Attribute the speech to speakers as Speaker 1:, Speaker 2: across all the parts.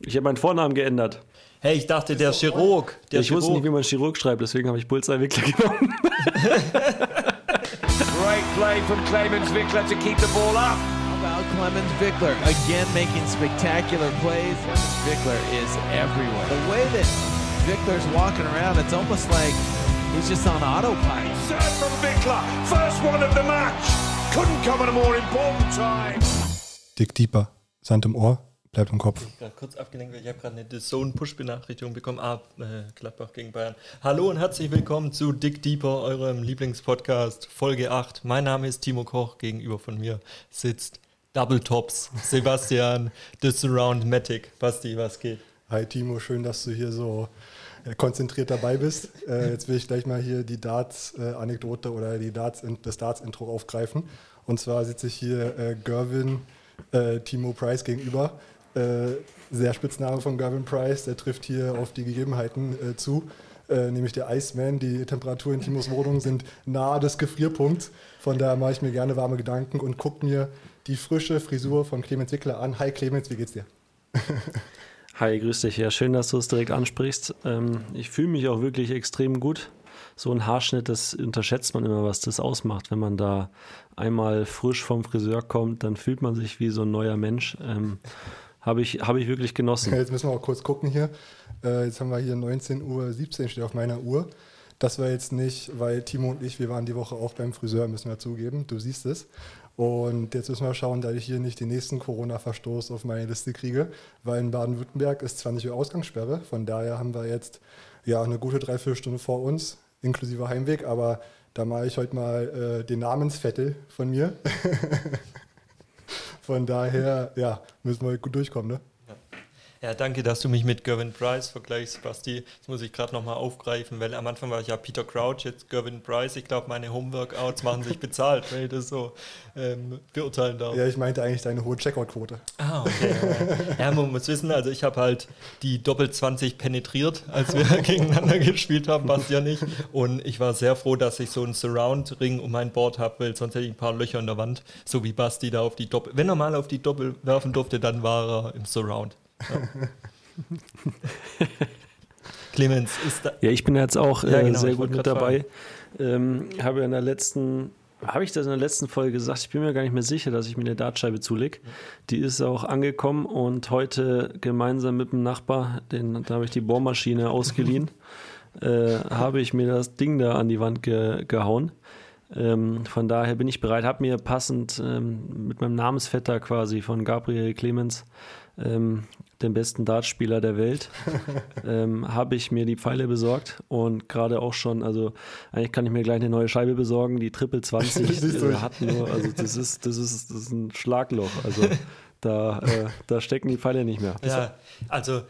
Speaker 1: Ich habe meinen Vornamen geändert.
Speaker 2: Hey, ich dachte, der Chirurg. Der
Speaker 1: ich wusste nicht, wie man Chirurg schreibt, deswegen habe ich Bullseye-Wickler genommen.
Speaker 3: Great play from Clemens Wickler to keep the ball up.
Speaker 4: How about Clemens Wickler again making spectacular plays? Wickler is everywhere. The way that Wickler's walking around, it's almost like he's just on autopilot.
Speaker 3: Serve from Wickler, first one of the match. Couldn't come at a more important time.
Speaker 5: Dick Deeper, Sand im Ohr, bleibt im Kopf.
Speaker 2: Ja, kurz abgelenkt, weil ich habe gerade eine Zone-Push-Benachrichtigung bekommen. Ah, äh, Gladbach gegen Bayern. Hallo und herzlich willkommen zu Dick Deeper, eurem Lieblingspodcast, Folge 8. Mein Name ist Timo Koch, gegenüber von mir sitzt Double Tops, Sebastian, The Surround Matic. Basti, was geht?
Speaker 5: Hi Timo, schön, dass du hier so äh, konzentriert dabei bist. Äh, jetzt will ich gleich mal hier die Darts-Anekdote oder die Darts das Darts-Intro aufgreifen. Und zwar sitze ich hier äh, Gervin äh, Timo Price gegenüber. Äh, sehr Spitzname von Gervin Price, der trifft hier auf die Gegebenheiten äh, zu. Äh, nämlich der Iceman. Die Temperaturen in Timos Wohnung sind nahe des Gefrierpunkts. Von daher mache ich mir gerne warme Gedanken und gucke mir die frische Frisur von Clemens Wickler an. Hi Clemens, wie geht's dir?
Speaker 1: Hi, grüß dich. Ja, schön, dass du es direkt ansprichst. Ähm, ich fühle mich auch wirklich extrem gut. So ein Haarschnitt, das unterschätzt man immer, was das ausmacht. Wenn man da einmal frisch vom Friseur kommt, dann fühlt man sich wie so ein neuer Mensch. Ähm, Habe ich, hab ich wirklich genossen.
Speaker 5: Jetzt müssen wir auch kurz gucken hier. Äh, jetzt haben wir hier 19.17 Uhr steht auf meiner Uhr. Das war jetzt nicht, weil Timo und ich, wir waren die Woche auch beim Friseur, müssen wir zugeben. Du siehst es. Und jetzt müssen wir schauen, dass ich hier nicht den nächsten Corona-Verstoß auf meine Liste kriege, weil in Baden-Württemberg ist 20 Uhr Ausgangssperre. Von daher haben wir jetzt ja eine gute Dreiviertelstunde vor uns, inklusive Heimweg. Aber da mache ich heute mal äh, den Namensvettel von mir. von daher, ja, müssen wir gut durchkommen, ne?
Speaker 2: Ja, danke, dass du mich mit Gervin Price vergleichst, Basti. Das muss ich gerade nochmal aufgreifen, weil am Anfang war ich ja Peter Crouch, jetzt Gervin Price. Ich glaube, meine Homeworkouts machen sich bezahlt, wenn ich das so ähm, beurteilen darf.
Speaker 5: Ja, ich meinte eigentlich deine hohe Checkout-Quote.
Speaker 2: Ah, okay. ja, man muss wissen, also ich habe halt die Doppel 20 penetriert, als wir gegeneinander gespielt haben, Basti ja nicht. Und ich war sehr froh, dass ich so einen Surround-Ring um mein Board habe, weil sonst hätte ich ein paar Löcher in der Wand, so wie Basti da auf die Doppel. Wenn er mal auf die Doppel werfen durfte, dann war er im Surround. Ja. Clemens ist da.
Speaker 1: Ja, ich bin jetzt auch äh,
Speaker 2: Ja, genau,
Speaker 1: sehr gut mit dabei. Ähm, habe in der letzten, habe ich das in der letzten Folge gesagt? Ich bin mir gar nicht mehr sicher, dass ich mir eine Dartscheibe zulege. Die ist auch angekommen und heute gemeinsam mit dem Nachbar, den, da habe ich die Bohrmaschine ausgeliehen, äh, habe ich mir das Ding da an die Wand ge gehauen. Ähm, von daher bin ich bereit, habe mir passend ähm, mit meinem Namensvetter quasi von Gabriel Clemens, ähm, dem besten Dartspieler der Welt, ähm, habe ich mir die Pfeile besorgt und gerade auch schon, also eigentlich kann ich mir gleich eine neue Scheibe besorgen, die Triple 20
Speaker 5: Siehst du.
Speaker 1: äh, hat nur, also das ist, das ist, das ist ein Schlagloch, also da, äh, da stecken die Pfeile nicht mehr.
Speaker 2: Ja, also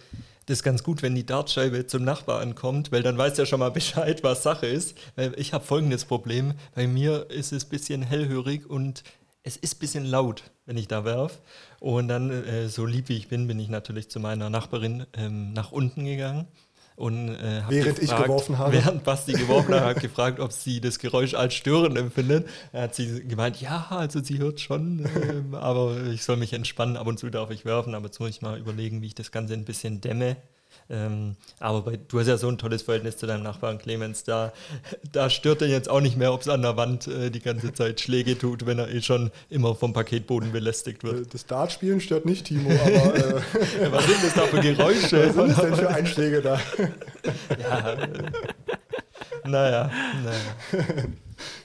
Speaker 2: das ist ganz gut, wenn die Dartscheibe zum Nachbar ankommt, weil dann weiß der schon mal Bescheid, was Sache ist. Weil ich habe folgendes Problem. Bei mir ist es ein bisschen hellhörig und es ist ein bisschen laut, wenn ich da werf. Und dann, äh, so lieb wie ich bin, bin ich natürlich zu meiner Nachbarin ähm, nach unten gegangen. Und, äh,
Speaker 5: Während ich geworfen habe?
Speaker 2: Während Basti geworfen hat, hat gefragt, ob sie das Geräusch als störend empfindet. Er hat sie gemeint, ja, also sie hört schon, ähm, aber ich soll mich entspannen. Ab und zu darf ich werfen, aber jetzt muss ich mal überlegen, wie ich das Ganze ein bisschen dämme. Ähm, aber bei, du hast ja so ein tolles Verhältnis zu deinem Nachbarn Clemens. Da, da stört er jetzt auch nicht mehr, ob es an der Wand äh, die ganze Zeit Schläge tut, wenn er eh schon immer vom Paketboden belästigt wird.
Speaker 5: Das Dartspielen stört nicht Timo, aber äh,
Speaker 2: Was sind das da für Geräusche?
Speaker 5: was sind das denn für Einschläge da?
Speaker 2: ja, äh, naja, naja.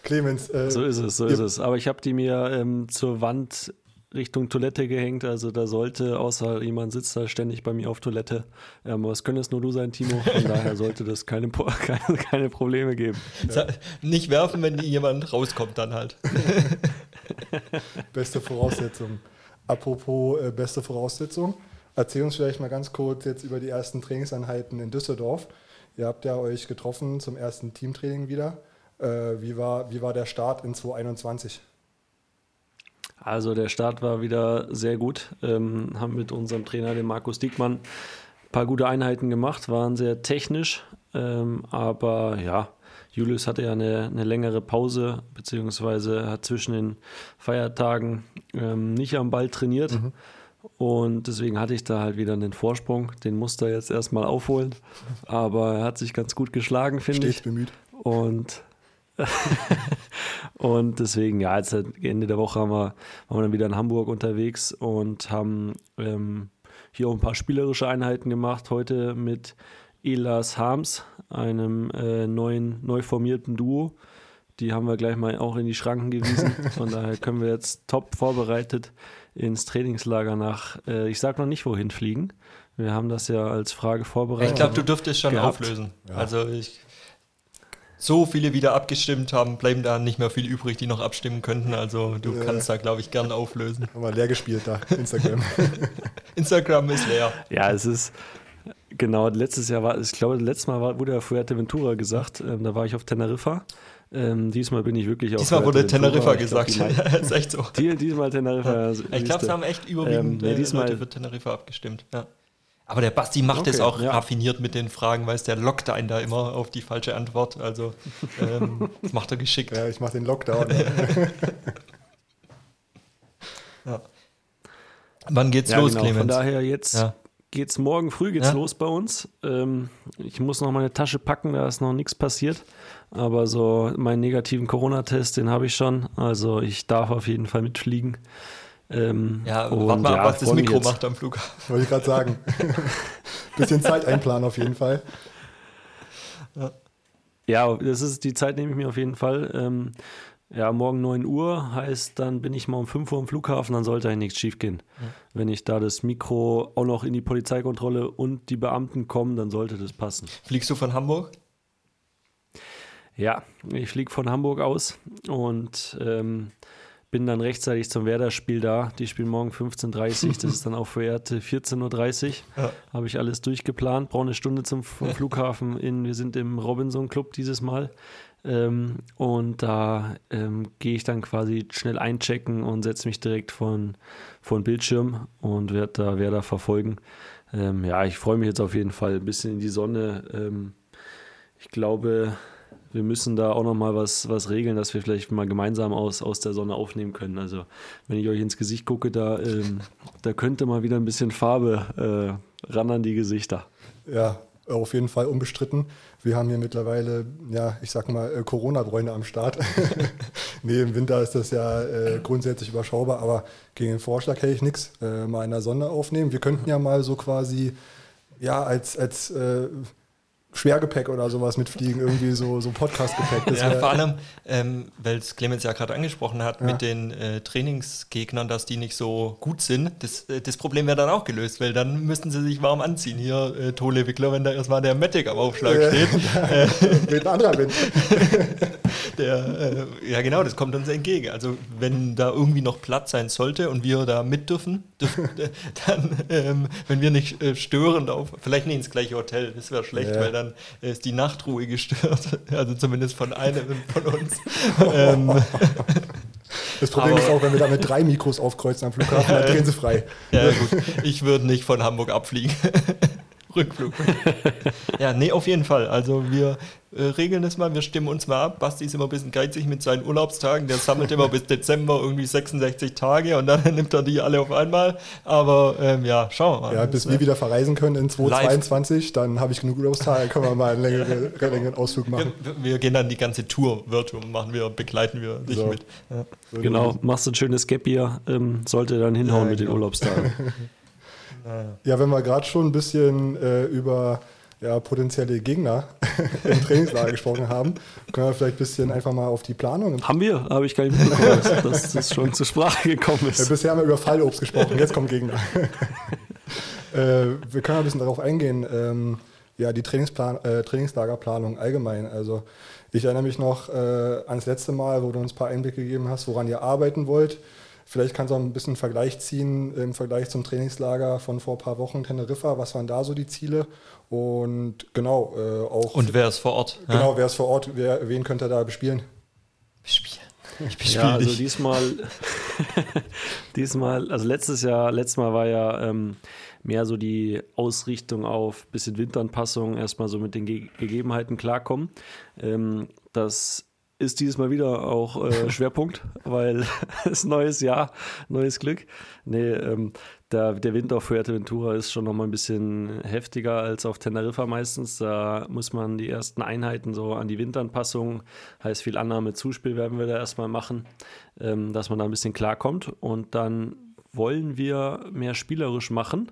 Speaker 5: Clemens, äh,
Speaker 1: So ist es, so
Speaker 5: ihr-
Speaker 1: ist es. Aber ich habe die mir ähm, zur Wand Richtung Toilette gehängt. Also da sollte, außer jemand sitzt da ständig bei mir auf Toilette. Ähm, aber es könnte es nur du sein, Timo. Von daher sollte das keine, keine, keine Probleme geben.
Speaker 2: Sa- Nicht werfen, wenn jemand rauskommt dann halt.
Speaker 5: beste Voraussetzung. Apropos äh, beste Voraussetzung, erzähl uns vielleicht mal ganz kurz jetzt über die ersten Trainingseinheiten in Düsseldorf. Ihr habt ja euch getroffen zum ersten Teamtraining wieder. Äh, wie, war, wie war der Start in 2021?
Speaker 1: Also der Start war wieder sehr gut. Ähm, haben mit unserem Trainer, dem Markus Diekmann, ein paar gute Einheiten gemacht, waren sehr technisch. Ähm, aber ja, Julius hatte ja eine, eine längere Pause, beziehungsweise hat zwischen den Feiertagen ähm, nicht am Ball trainiert. Und deswegen hatte ich da halt wieder einen Vorsprung. Den musste er jetzt erstmal aufholen. Aber er hat sich ganz gut geschlagen, finde
Speaker 5: Stets
Speaker 1: ich.
Speaker 5: bemüht.
Speaker 1: Und, und deswegen, ja, jetzt Ende der Woche haben wir, waren wir dann wieder in Hamburg unterwegs und haben ähm, hier auch ein paar spielerische Einheiten gemacht. Heute mit Elas Harms, einem äh, neuen, neu formierten Duo. Die haben wir gleich mal auch in die Schranken gewiesen. Von daher können wir jetzt top vorbereitet ins Trainingslager nach, äh, ich sag noch nicht wohin fliegen. Wir haben das ja als Frage vorbereitet.
Speaker 2: Ich glaube, du dürftest schon
Speaker 1: gehabt.
Speaker 2: auflösen. Also ich, so viele wieder abgestimmt haben, bleiben da nicht mehr viel übrig, die noch abstimmen könnten. Also du kannst da, glaube ich, gern auflösen.
Speaker 5: Haben wir leer gespielt da, Instagram.
Speaker 2: Instagram ist leer.
Speaker 1: Ja, es ist genau, letztes Jahr war, ich glaube, letztes Mal war, wurde ja Fuerteventura gesagt, ähm, da war ich auf Teneriffa. Ähm, diesmal bin ich wirklich auf
Speaker 2: Diesmal wurde Teneriffa
Speaker 1: glaub,
Speaker 2: gesagt.
Speaker 1: die meisten-
Speaker 2: ist echt so.
Speaker 1: Die, diesmal Teneriffa. ja,
Speaker 2: Ich glaube, es haben echt überwiegend
Speaker 1: Ähm, ja,
Speaker 2: äh,
Speaker 1: diesmal-
Speaker 2: Leute für Teneriffa abgestimmt. Ja. Aber der Basti macht es
Speaker 1: Okay,
Speaker 2: auch
Speaker 1: ja.
Speaker 2: raffiniert mit den Fragen, weil es der lockt einen da immer auf die falsche Antwort. Also ähm, das macht er geschickt.
Speaker 5: ja, ich mache den Lockdown.
Speaker 2: Wann geht's
Speaker 1: Ja,
Speaker 2: los,
Speaker 1: genau.
Speaker 2: Clemens?
Speaker 1: Von daher jetzt
Speaker 2: Ja.
Speaker 1: geht's morgen früh geht's
Speaker 2: Ja.
Speaker 1: los bei uns. Ähm, ich muss noch meine Tasche packen, da ist noch nichts passiert. Aber so meinen negativen Corona-Test, den habe ich schon. Also ich darf auf jeden Fall mitfliegen. Ähm,
Speaker 2: ja,
Speaker 1: und
Speaker 2: warte mal,
Speaker 1: ja,
Speaker 2: was das Mikro
Speaker 1: jetzt.
Speaker 2: macht am Flughafen.
Speaker 5: Wollte ich gerade sagen. Bisschen Zeit einplanen auf jeden Fall.
Speaker 1: Ja, das ist die Zeit nehme ich mir auf jeden Fall. Ähm, ja, morgen 9 Uhr heißt, dann bin ich mal um 5 Uhr am Flughafen, dann sollte eigentlich nichts schief gehen. Wenn ich da das Mikro auch noch in die Polizeikontrolle und die Beamten kommen, dann sollte das passen.
Speaker 2: Fliegst du von Hamburg?
Speaker 1: Ja, ich fliege von Hamburg aus und ähm, bin dann rechtzeitig zum Werder-Spiel da. Die spielen morgen 15.30 Uhr, das ist dann auch verehrte 14.30 Uhr.
Speaker 2: Ja.
Speaker 1: Habe ich alles durchgeplant, brauche eine Stunde zum Flughafen. In, wir sind im Robinson Club dieses Mal. Ähm, und da ähm, gehe ich dann quasi schnell einchecken und setze mich direkt von, von Bildschirm und werde da Werder verfolgen. Ähm, ja, ich freue mich jetzt auf jeden Fall ein bisschen in die Sonne. Ähm, ich glaube, wir müssen da auch noch mal was, was regeln, dass wir vielleicht mal gemeinsam aus, aus der Sonne aufnehmen können. Also wenn ich euch ins Gesicht gucke, da, ähm, da könnte mal wieder ein bisschen Farbe äh, ran an die Gesichter.
Speaker 5: Ja, auf jeden Fall unbestritten. Wir haben hier mittlerweile, ja, ich sag mal, äh, Corona-Bräune am Start. nee, im Winter ist das ja äh, grundsätzlich überschaubar, aber gegen den Vorschlag hätte ich nichts. Äh, mal in der Sonne aufnehmen. Wir könnten ja mal so quasi, ja, als, als äh, Schwergepäck oder sowas mitfliegen, irgendwie so, so Podcast-Gepäck.
Speaker 2: Ja, vor allem, ähm, weil es Clemens ja gerade angesprochen hat,
Speaker 5: Ja.
Speaker 2: mit den äh, Trainingsgegnern, dass die nicht so gut sind. Das, äh, das Problem wäre dann auch gelöst, weil dann müssten sie sich warm anziehen. Hier, äh, Tole Wickler, wenn da erstmal der Matic am Aufschlag
Speaker 5: Äh,
Speaker 2: steht.
Speaker 5: Mit ein anderer Wind.
Speaker 2: Der, äh, ja, genau, das kommt uns entgegen. Also, wenn da irgendwie noch Platz sein sollte und wir da mit dürfen, dürfen dann, ähm, wenn wir nicht äh, störend auf, vielleicht nicht ins gleiche Hotel, das wäre schlecht,
Speaker 5: Ja.
Speaker 2: weil dann ist die Nachtruhe gestört. Also zumindest von einem von uns. ähm,
Speaker 5: Das Problem
Speaker 2: Aber-
Speaker 5: ist auch, wenn wir da mit drei Mikros aufkreuzen am Flughafen, dann drehen sie frei.
Speaker 2: ja, gut, ich würde nicht von Hamburg abfliegen. Rückflug. ja, nee, auf jeden Fall. Also wir äh, regeln das mal, wir stimmen uns mal ab. Basti ist immer ein bisschen geizig mit seinen Urlaubstagen. Der sammelt immer bis Dezember irgendwie 66 Tage und dann nimmt er die alle auf einmal. Aber ähm, ja, schauen wir mal.
Speaker 5: Ja, bis wir wieder verreisen können in 2022, dann habe ich genug Urlaubstage, können wir mal einen längeren, längeren Ausflug machen.
Speaker 2: wir, wir gehen dann die ganze Tour virtual machen wir, begleiten wir dich
Speaker 5: So.
Speaker 2: mit. Ja.
Speaker 1: Genau, machst ein schönes Gap hier, ähm, sollte dann hinhauen
Speaker 5: Ja,
Speaker 1: mit den
Speaker 5: genau. Ja, wenn wir gerade schon ein bisschen äh, über ja, potenzielle Gegner im Trainingslager gesprochen haben, können wir vielleicht ein bisschen einfach mal auf die Planung.
Speaker 1: Haben wir? Habe ich gar nicht mitbekommen, dass, das schon zur Sprache gekommen ist.
Speaker 5: bisher haben wir über Fallobst gesprochen, jetzt kommt Gegner. äh, wir können ein bisschen darauf eingehen, ähm, ja, die Trainingsplan äh, Trainingslagerplanung allgemein. Also ich erinnere mich noch äh, ans letzte Mal, wo du uns ein paar Einblicke gegeben hast, woran ihr arbeiten wollt. Vielleicht kannst du auch ein bisschen einen Vergleich ziehen im Vergleich zum Trainingslager von vor ein paar Wochen in Teneriffa. Was waren da so die Ziele? Und genau, äh, auch
Speaker 2: Und wer ist vor Ort?
Speaker 5: genau, wer ist vor Ort, wer, wen könnt ihr da bespielen?
Speaker 2: Spielen. Ich bespiele
Speaker 1: Ja, also diesmal, diesmal, also letztes Jahr, letztes Mal war ja ähm, mehr so die Ausrichtung auf bisschen Winteranpassung, erstmal so mit den Ge Gegebenheiten klarkommen. Ähm, das ist dieses Mal wieder auch äh, Schwerpunkt, weil es neues Jahr, neues Glück. Nee, ähm, der, der Wind auf Fuerteventura ist schon nochmal ein bisschen heftiger als auf Teneriffa meistens. Da muss man die ersten Einheiten so an die Windanpassung, heißt viel Annahme, Zuspiel werden wir da erstmal machen, ähm, dass man da ein bisschen klarkommt. Und dann wollen wir mehr spielerisch machen.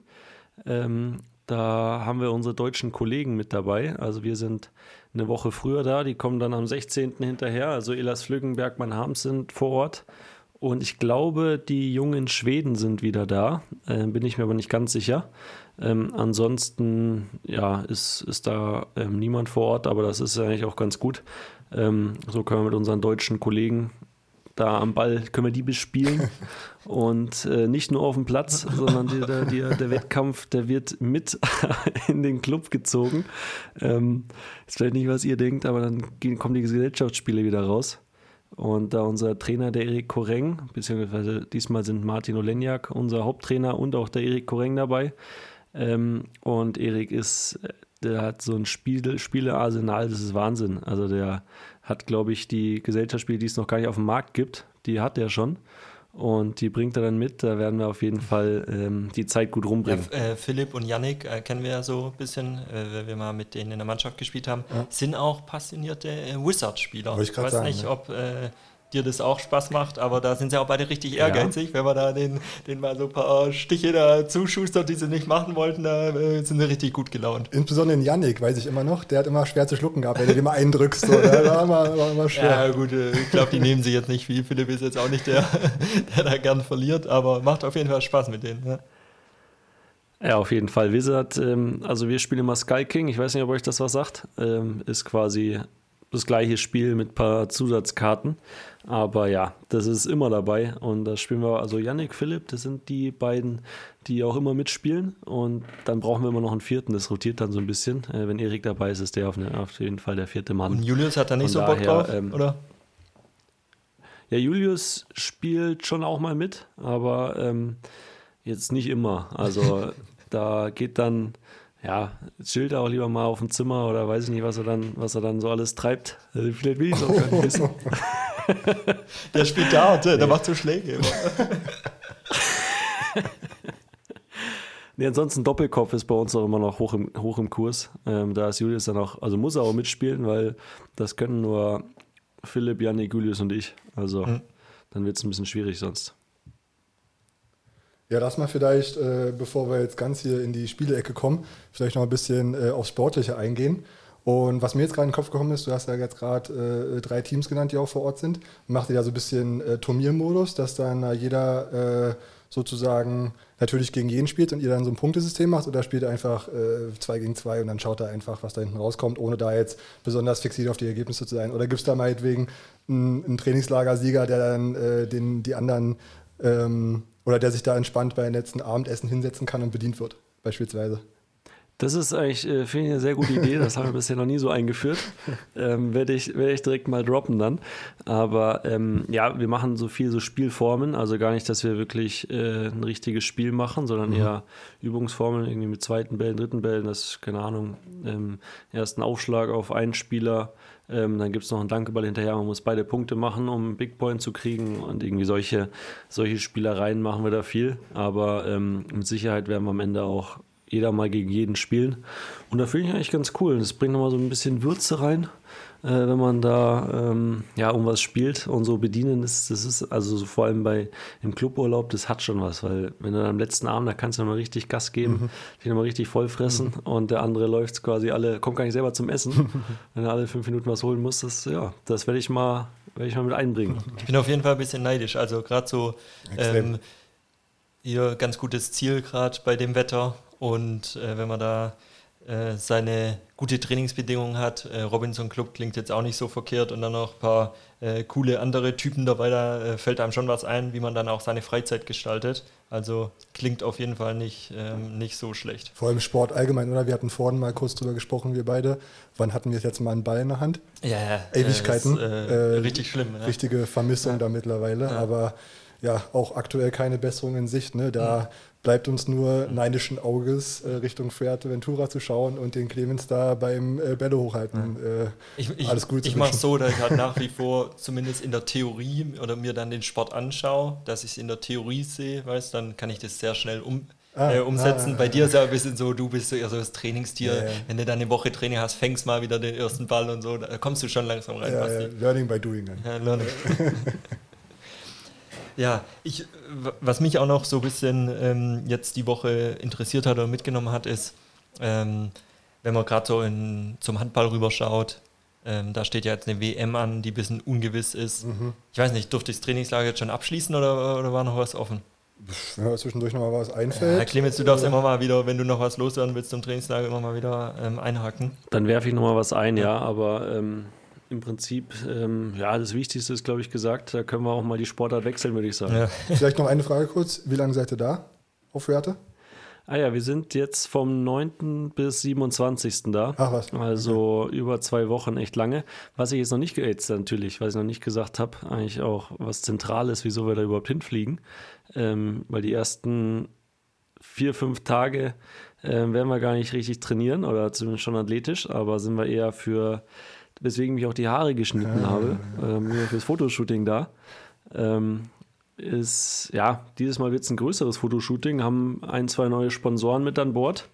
Speaker 1: Ähm, da haben wir unsere deutschen Kollegen mit dabei. Also wir sind eine Woche früher da, die kommen dann am 16. hinterher. Also Elas Flüggenberg, mein Harms sind vor Ort. Und ich glaube, die jungen Schweden sind wieder da. Äh, bin ich mir aber nicht ganz sicher. Ähm, ansonsten, ja, ist, ist da ähm, niemand vor Ort, aber das ist eigentlich auch ganz gut. Ähm, so können wir mit unseren deutschen Kollegen da am Ball, können wir die bespielen. Und äh, nicht nur auf dem Platz, sondern der, die, der Wettkampf, der wird mit in den Club gezogen. Ähm, ist vielleicht nicht, was ihr denkt, aber dann gehen, kommen die Gesellschaftsspiele wieder raus. Und da unser Trainer, der Erik Koreng, beziehungsweise diesmal sind Martin Olenjak, unser Haupttrainer und auch der Erik Koreng dabei. Ähm, und Erik ist, der hat so ein Spiel, Spielearsenal, das ist Wahnsinn. Also der hat, glaube ich, die Gesellschaftsspiele, die es noch gar nicht auf dem Markt gibt, die hat er schon. Und die bringt er dann mit. Da werden wir auf jeden Fall ähm, die Zeit gut rumbringen.
Speaker 2: Ja, äh, Philipp und Yannick äh, kennen wir ja so ein bisschen, äh, weil wir mal mit denen in der Mannschaft gespielt haben, ja. sind auch passionierte äh, Wizard-Spieler. Ich, ich weiß sagen, nicht, ja. ob äh, dir das auch Spaß macht, aber da sind sie auch beide richtig ehrgeizig. Ja. Wenn man da den, den mal so ein paar Stiche da zuschustert, die sie nicht machen wollten, da äh, sind sie richtig gut gelaunt.
Speaker 5: Insbesondere den Yannick, weiß ich immer noch, der hat immer schwer zu schlucken gehabt, wenn du den mal eindrückst. So. Da war immer, war immer schwer.
Speaker 2: Ja gut, äh, ich glaube, die nehmen sie jetzt nicht viel. Philipp ist jetzt auch nicht der, der da gern verliert, aber macht auf jeden Fall Spaß mit denen. Ne?
Speaker 1: Ja, auf jeden Fall. Wizard, ähm, also wir spielen immer Sky King, ich weiß nicht, ob euch das was sagt, ähm, ist quasi das gleiche Spiel mit ein paar Zusatzkarten. Aber ja, das ist immer dabei. Und da spielen wir, also Yannick, Philipp, das sind die beiden, die auch immer mitspielen. Und dann brauchen wir immer noch einen vierten. Das rotiert dann so ein bisschen. Äh, wenn Erik dabei ist, ist der auf, ne, auf, jeden Fall der vierte Mann. Und
Speaker 2: Julius hat da nicht Von so Bock drauf, ähm, oder?
Speaker 1: Ja, Julius spielt schon auch mal mit, aber ähm, jetzt nicht immer. Also da geht dann ja, chillt er auch lieber mal auf dem Zimmer oder weiß ich nicht, was er dann, was er dann so alles treibt. Also vielleicht will ich es auch gar nicht wissen.
Speaker 2: der spielt da und der macht so Schläge immer.
Speaker 1: nee, ansonsten Doppelkopf ist bei uns auch immer noch hoch im, hoch im Kurs. Ähm, da ist Julius dann auch, also muss er auch mitspielen, weil das können nur Philipp, Janik, Julius und ich. Also mhm. dann wird es ein bisschen schwierig sonst.
Speaker 5: Ja, lass mal vielleicht, äh, bevor wir jetzt ganz hier in die Spielecke kommen, vielleicht noch ein bisschen äh, aufs Sportliche eingehen. Und was mir jetzt gerade in den Kopf gekommen ist, du hast ja jetzt gerade äh, drei Teams genannt, die auch vor Ort sind. Macht ihr da so ein bisschen äh, Turniermodus, dass dann jeder äh, sozusagen natürlich gegen jeden spielt und ihr dann so ein Punktesystem macht oder spielt ihr einfach äh, zwei gegen zwei und dann schaut er einfach, was da hinten rauskommt, ohne da jetzt besonders fixiert auf die Ergebnisse zu sein? Oder gibt es da meinetwegen einen, einen Trainingslagersieger, der dann äh, den, die anderen ähm, oder der sich da entspannt bei einem letzten Abendessen hinsetzen kann und bedient wird, beispielsweise.
Speaker 1: Das ist eigentlich, äh, finde ich, eine sehr gute Idee. Das haben wir bisher noch nie so eingeführt. Ähm, Werde ich, werd ich direkt mal droppen dann. Aber ähm, ja, wir machen so viel so Spielformen. Also gar nicht, dass wir wirklich äh, ein richtiges Spiel machen, sondern mhm. eher Übungsformen, irgendwie mit zweiten Bällen, dritten Bällen. Das ist, keine Ahnung, ähm, ersten Aufschlag auf einen Spieler, ähm, dann gibt es noch einen Dankeball hinterher. Man muss beide Punkte machen, um Big Point zu kriegen. Und irgendwie solche, solche Spielereien machen wir da viel. Aber ähm, mit Sicherheit werden wir am Ende auch jeder mal gegen jeden spielen. Und da finde ich eigentlich ganz cool. Das bringt nochmal so ein bisschen Würze rein äh, wenn man da ähm, ja irgendwas spielt und so bedienen ist, das ist also so vor allem bei im Cluburlaub, das hat schon was, weil wenn du dann am letzten Abend, da kannst du mal richtig Gas geben, mhm. dich nochmal richtig voll fressen mhm. und der andere läuft quasi alle, kommt gar nicht selber zum Essen, wenn er alle fünf Minuten was holen muss, das ja, das werde ich mal, werde ich mal mit einbringen.
Speaker 2: Ich bin auf jeden Fall ein bisschen neidisch, also gerade so ähm, ihr ganz gutes Ziel gerade bei dem Wetter und äh, wenn man da äh, seine gute Trainingsbedingungen hat. Äh, Robinson Club klingt jetzt auch nicht so verkehrt und dann noch ein paar äh, coole andere Typen dabei. Da fällt einem schon was ein, wie man dann auch seine Freizeit gestaltet. Also klingt auf jeden Fall nicht, ähm, nicht so schlecht.
Speaker 5: Vor allem Sport allgemein, oder? Wir hatten vorhin mal kurz drüber gesprochen, wir beide. Wann hatten wir jetzt mal einen Ball in der Hand?
Speaker 2: Ja,
Speaker 5: Ewigkeiten.
Speaker 2: Ist, richtig schlimm.
Speaker 5: Ne? Richtige Vermissung ja. da mittlerweile. Ja. Aber ja auch aktuell keine Besserung in Sicht. Ne? Da bleibt uns nur neidischen Auges äh, Richtung Fuerteventura zu schauen und den Clemens da beim äh, Bälle hochhalten. Äh,
Speaker 2: Ich, ich,
Speaker 5: alles gut
Speaker 2: ich mache
Speaker 5: wünschen.
Speaker 2: so, dass ich halt nach wie vor zumindest in der Theorie oder mir dann den Sport anschaue, dass ich es in der Theorie sehe, weißt dann kann ich das sehr schnell um,
Speaker 5: Ah,
Speaker 2: äh, umsetzen.
Speaker 5: ah,
Speaker 2: Bei dir ist ja ein bisschen so, du bist so eher so das Trainingstier.
Speaker 5: Ja.
Speaker 2: Wenn du dann eine Woche Training hast, fängst mal wieder den ersten Ball und so, da kommst du schon langsam rein. Basti.
Speaker 5: ja, Learning by doing. Dann.
Speaker 2: Ja, Learning. ja, ich, w- was mich auch noch so ein bisschen ähm, jetzt die Woche interessiert hat oder mitgenommen hat, ist, ähm, wenn man gerade so in, zum Handball rüberschaut, ähm, da steht ja jetzt eine WM an, die ein bisschen ungewiss ist. Ich weiß nicht, durfte ich das Trainingslager jetzt schon abschließen oder, oder war noch was offen?
Speaker 5: Wenn mir zwischendurch noch mal was
Speaker 2: Ja,
Speaker 5: einfällt.
Speaker 2: Clemens, du darfst immer mal wieder, wenn du noch was loswerden willst zum Trainingslager, immer mal wieder ähm, einhaken.
Speaker 1: Dann werfe ich nochmal was ein, ja, aber ähm, im Prinzip, ähm, ja, das Wichtigste ist, glaube ich, gesagt, da können wir auch mal die Sportart wechseln, würde ich sagen.
Speaker 2: Ja.
Speaker 5: Vielleicht noch eine Frage kurz. Wie lange seid ihr da auf Fuerte?
Speaker 1: Ah ja, wir sind jetzt vom 9. bis 27. da.
Speaker 5: Ach was.
Speaker 1: Also über zwei Wochen echt lange. Was ich jetzt noch nicht, jetzt natürlich, was ich noch nicht gesagt habe, eigentlich auch was zentral ist, wieso wir da überhaupt hinfliegen. Ähm, weil die ersten vier, fünf Tage äh, werden wir gar nicht richtig trainieren oder zumindest schon athletisch, aber sind wir eher für, weswegen ich mich auch die Haare geschnitten habe, ähm, fürs Fotoshooting da. Ähm, ist, ja, dieses Mal wird es ein größeres Fotoshooting, haben ein, zwei neue Sponsoren mit an Bord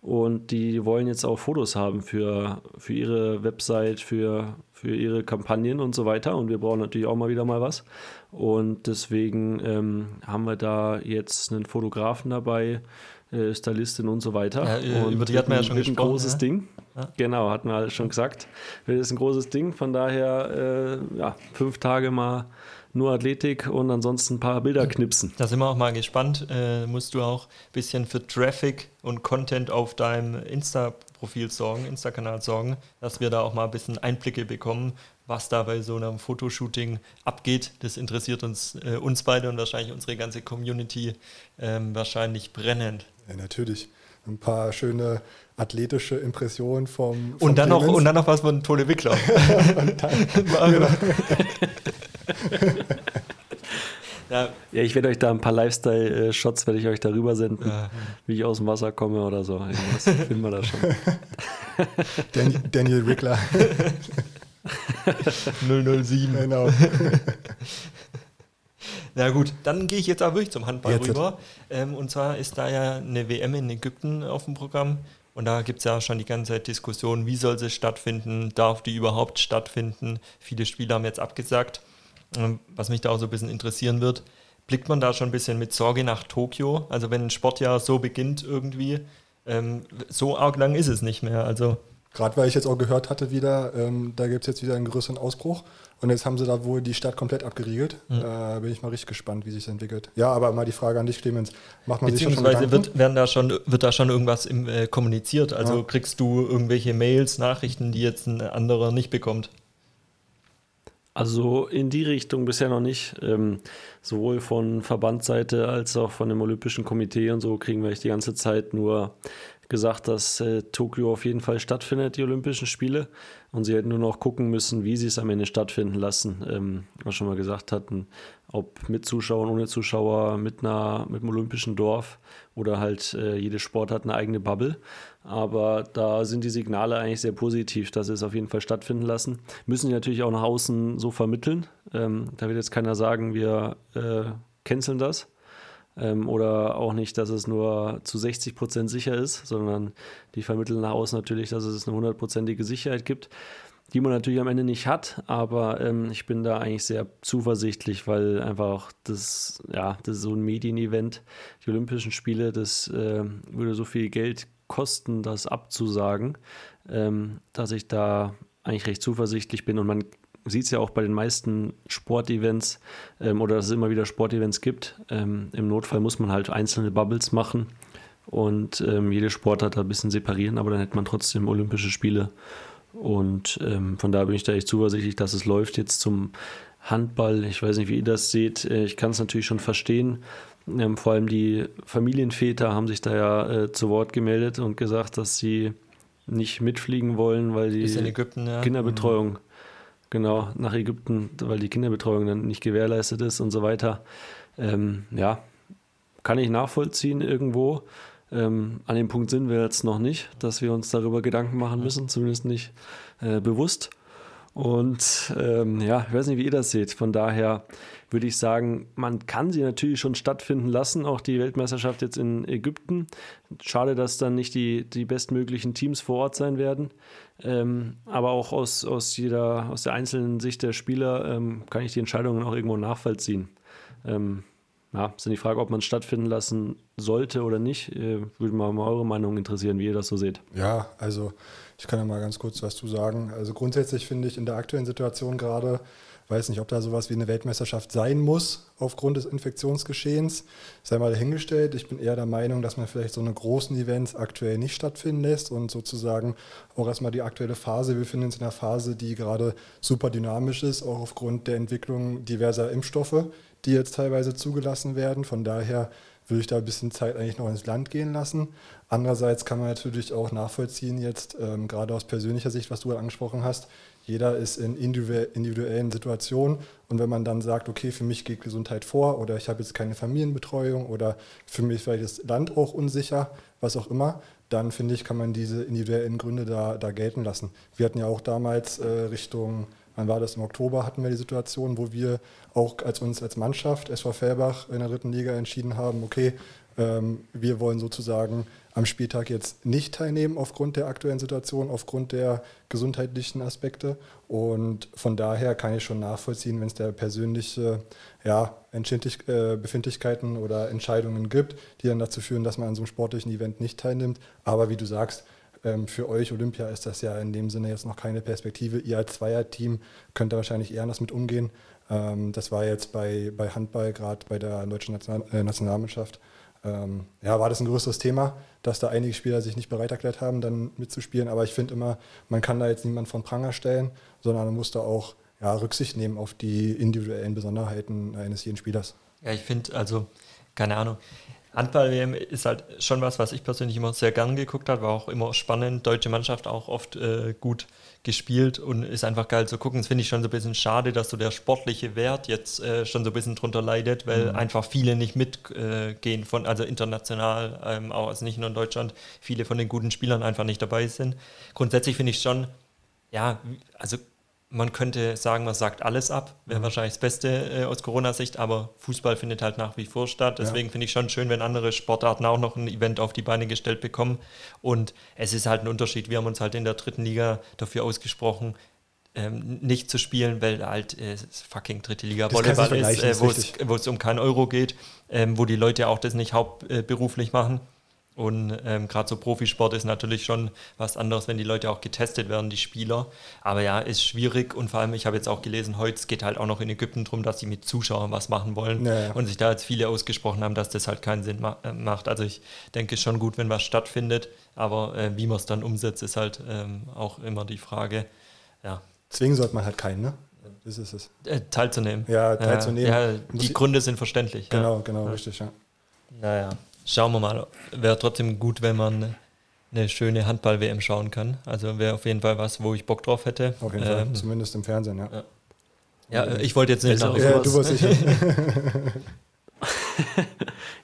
Speaker 1: und die wollen jetzt auch Fotos haben für, für ihre Website, für, für ihre Kampagnen und so weiter und wir brauchen natürlich auch mal wieder mal was und deswegen ähm, haben wir da jetzt einen Fotografen dabei, äh, Stylistin und so weiter.
Speaker 2: Ja, äh,
Speaker 1: und
Speaker 2: über die hatten wir ja schon
Speaker 1: wird ein
Speaker 2: gesprochen,
Speaker 1: großes
Speaker 2: ja.
Speaker 1: Ding.
Speaker 2: Ja.
Speaker 1: Genau, hatten wir alles schon gesagt. Das ist ein großes Ding, von daher äh, ja, fünf Tage mal nur Athletik und ansonsten ein paar Bilder knipsen.
Speaker 2: Da sind wir auch mal gespannt. Äh, musst du auch ein bisschen für Traffic und Content auf deinem Insta-Profil sorgen, Insta-Kanal sorgen, dass wir da auch mal ein bisschen Einblicke bekommen, was da bei so einem Fotoshooting abgeht. Das interessiert uns, äh, uns beide und wahrscheinlich unsere ganze Community ähm, wahrscheinlich brennend.
Speaker 5: Ja, natürlich. Ein paar schöne athletische Impressionen vom, vom
Speaker 2: Und dann, noch,
Speaker 5: Clemens.
Speaker 2: und dann noch was von Tole Wickler. ja,
Speaker 1: Ja, ich werde euch da ein paar Lifestyle-Shots, werde ich euch darüber senden,
Speaker 2: Ja.
Speaker 1: wie ich aus dem Wasser komme oder so. Irgendwas finden wir da schon.
Speaker 5: Dan Daniel Rickler.
Speaker 2: 007.
Speaker 5: genau.
Speaker 2: Na gut, dann gehe ich jetzt aber wirklich zum Handball
Speaker 5: Jetzt.
Speaker 2: rüber. Ähm, und zwar ist da ja eine WM in Ägypten auf dem Programm. Und da gibt es ja schon die ganze Zeit Diskussionen, wie soll sie stattfinden, darf die überhaupt stattfinden. Viele Spiele haben jetzt abgesagt. Ähm, was mich da auch so ein bisschen interessieren wird, blickt man da schon ein bisschen mit Sorge nach Tokio? Also wenn ein Sportjahr so beginnt irgendwie, ähm, so arg lang ist es nicht mehr. Also
Speaker 5: Gerade weil ich jetzt auch gehört hatte wieder, ähm, da gibt es jetzt wieder einen größeren Ausbruch. Und jetzt haben sie da wohl die Stadt komplett abgeriegelt. Äh, bin ich mal richtig gespannt, wie sich das entwickelt. Ja, aber mal die Frage an dich, Clemens. Macht man sich schon Gedanken?
Speaker 2: wird, werden da schon, wird da schon irgendwas im, äh, kommuniziert? Also
Speaker 5: Ja.
Speaker 2: kriegst du irgendwelche Mails, Nachrichten, die jetzt ein anderer nicht bekommt?
Speaker 1: Also in die Richtung bisher noch nicht. Ähm, sowohl von Verbandsseite als auch von dem Olympischen Komitee und so kriegen wir echt die ganze Zeit nur gesagt, dass äh, Tokio auf jeden Fall stattfindet, die Olympischen Spiele. Und sie hätten nur noch gucken müssen, wie sie es am Ende stattfinden lassen. Ähm, was schon mal gesagt hatten, ob mit Zuschauern, ohne Zuschauer, mit, einer, mit einem olympischen Dorf oder halt äh, jede Sport hat eine eigene Bubble. Aber da sind die Signale eigentlich sehr positiv, dass sie es auf jeden Fall stattfinden lassen. Müssen die natürlich auch nach außen so vermitteln. Ähm, da wird jetzt keiner sagen, wir äh, canceln das. Ähm, oder auch nicht, dass es nur zu 60 Prozent sicher ist, sondern die vermitteln nach außen natürlich, dass es eine hundertprozentige Sicherheit gibt, die man natürlich am Ende nicht hat. Aber ähm, ich bin da eigentlich sehr zuversichtlich, weil einfach das, ja, das ist so ein Medienevent, die Olympischen Spiele, das äh, würde so viel Geld kosten, das abzusagen, ähm, dass ich da eigentlich recht zuversichtlich bin und man sieht es ja auch bei den meisten Sportevents ähm, oder dass es immer wieder Sportevents gibt. Ähm, Im Notfall muss man halt einzelne Bubbles machen und ähm, jede Sportart da ein bisschen separieren, aber dann hätte man trotzdem Olympische Spiele. Und ähm, von daher bin ich da echt zuversichtlich, dass es läuft jetzt zum Handball. Ich weiß nicht, wie ihr das seht. Äh, Ich kann es natürlich schon verstehen. Ähm, vor allem die Familienväter haben sich da ja äh, zu Wort gemeldet und gesagt, dass sie nicht mitfliegen wollen, weil die
Speaker 2: Ägypten, ja.
Speaker 1: Kinderbetreuung, genau, nach Ägypten, weil die Kinderbetreuung dann nicht gewährleistet ist und so weiter. Ähm, ja, kann ich nachvollziehen irgendwo. Ähm, an dem Punkt sind wir jetzt noch nicht, dass wir uns darüber Gedanken machen müssen, zumindest nicht äh, bewusst. Und ähm, ja, ich weiß nicht, wie ihr das seht. Von daher würde ich sagen, man kann sie natürlich schon stattfinden lassen, auch die Weltmeisterschaft jetzt in Ägypten. Schade, dass dann nicht die, die bestmöglichen Teams vor Ort sein werden. Ähm, aber auch aus, aus, jeder, aus der einzelnen Sicht der Spieler ähm, kann ich die Entscheidungen auch irgendwo nachvollziehen. Ähm, ja, ist dann die Frage, ob man es stattfinden lassen sollte oder nicht. Äh, würde mal eure Meinung interessieren, wie ihr das so seht.
Speaker 5: Ja, also ich kann ja mal ganz kurz was zu sagen. Also grundsätzlich finde ich in der aktuellen Situation gerade, weiß nicht, ob da sowas wie eine Weltmeisterschaft sein muss aufgrund des Infektionsgeschehens. Sei mal dahingestellt. Ich bin eher der Meinung, dass man vielleicht so eine großen Events aktuell nicht stattfinden lässt und sozusagen auch erstmal die aktuelle Phase. Wir befinden uns in einer Phase, die gerade super dynamisch ist, auch aufgrund der Entwicklung diverser Impfstoffe die jetzt teilweise zugelassen werden. Von daher würde ich da ein bisschen Zeit eigentlich noch ins Land gehen lassen. Andererseits kann man natürlich auch nachvollziehen, jetzt ähm, gerade aus persönlicher Sicht, was du angesprochen hast, jeder ist in individuellen Situationen und wenn man dann sagt, okay, für mich geht Gesundheit vor oder ich habe jetzt keine Familienbetreuung oder für mich vielleicht das Land auch unsicher, was auch immer, dann finde ich, kann man diese individuellen Gründe da, da gelten lassen. Wir hatten ja auch damals äh, Richtung Wann war das? Im Oktober hatten wir die Situation, wo wir auch als uns als Mannschaft SV Fellbach in der dritten Liga entschieden haben, okay, ähm, wir wollen sozusagen am Spieltag jetzt nicht teilnehmen aufgrund der aktuellen Situation, aufgrund der gesundheitlichen Aspekte. Und von daher kann ich schon nachvollziehen, wenn es da persönliche ja, äh, Befindlichkeiten oder Entscheidungen gibt, die dann dazu führen, dass man an so einem sportlichen Event nicht teilnimmt. Aber wie du sagst, für euch Olympia ist das ja in dem Sinne jetzt noch keine Perspektive. Ihr als Zweierteam könnt da wahrscheinlich eher anders mit umgehen. Ähm, das war jetzt bei, bei Handball, gerade bei der deutschen National äh, Nationalmannschaft, ähm, ja, war das ein größeres Thema, dass da einige Spieler sich nicht bereit erklärt haben, dann mitzuspielen. Aber ich finde immer, man kann da jetzt niemand von Pranger stellen, sondern man muss da auch ja, Rücksicht nehmen auf die individuellen Besonderheiten eines jeden Spielers.
Speaker 2: Ja, ich finde, also, keine Ahnung, Handball-WM ist halt schon was, was ich persönlich immer sehr gern geguckt habe, war auch immer spannend, deutsche Mannschaft auch oft äh, gut gespielt und ist einfach geil zu gucken. Das finde ich schon so ein bisschen schade, dass so der sportliche Wert jetzt äh, schon so ein bisschen drunter leidet, weil mhm. einfach viele nicht mitgehen äh, von, also international, ähm, auch also nicht nur in Deutschland, viele von den guten Spielern einfach nicht dabei sind. Grundsätzlich finde ich schon, ja, also man könnte sagen, man sagt alles ab, wäre mhm. wahrscheinlich das Beste äh, aus Corona-Sicht, aber Fußball findet halt nach wie vor statt. Deswegen ja. finde ich schon schön, wenn andere Sportarten auch noch ein Event auf die Beine gestellt bekommen. Und es ist halt ein Unterschied. Wir haben uns halt in der dritten Liga dafür ausgesprochen, ähm, nicht zu spielen, weil halt äh, fucking dritte Liga Volleyball ist, äh, wo es um keinen Euro geht, ähm, wo die Leute auch das nicht hauptberuflich machen. Und ähm, gerade so Profisport ist natürlich schon was anderes, wenn die Leute auch getestet werden, die Spieler. Aber ja, ist schwierig und vor allem, ich habe jetzt auch gelesen, heute geht halt auch noch in Ägypten darum, dass sie mit Zuschauern was machen wollen naja. und sich da jetzt viele ausgesprochen haben, dass das halt keinen Sinn ma äh, macht. Also ich denke, es ist schon gut, wenn was stattfindet, aber äh, wie man es dann umsetzt, ist halt ähm, auch immer die Frage. Ja.
Speaker 5: Zwingen sollte man halt keinen, ne? Das ist es.
Speaker 2: Äh, teilzunehmen.
Speaker 5: Ja, teilzunehmen.
Speaker 2: Ja, die Gründe sind verständlich.
Speaker 5: Genau,
Speaker 2: ja.
Speaker 5: genau, richtig, ja.
Speaker 2: Naja schauen wir mal. Wäre trotzdem gut, wenn man eine schöne Handball-WM schauen kann. Also wäre auf jeden Fall was, wo ich Bock drauf hätte.
Speaker 5: Auf jeden ähm, Fall, zumindest im Fernsehen, ja.
Speaker 2: Ja, ja ich wollte jetzt nicht
Speaker 5: nach ja, du warst sicher.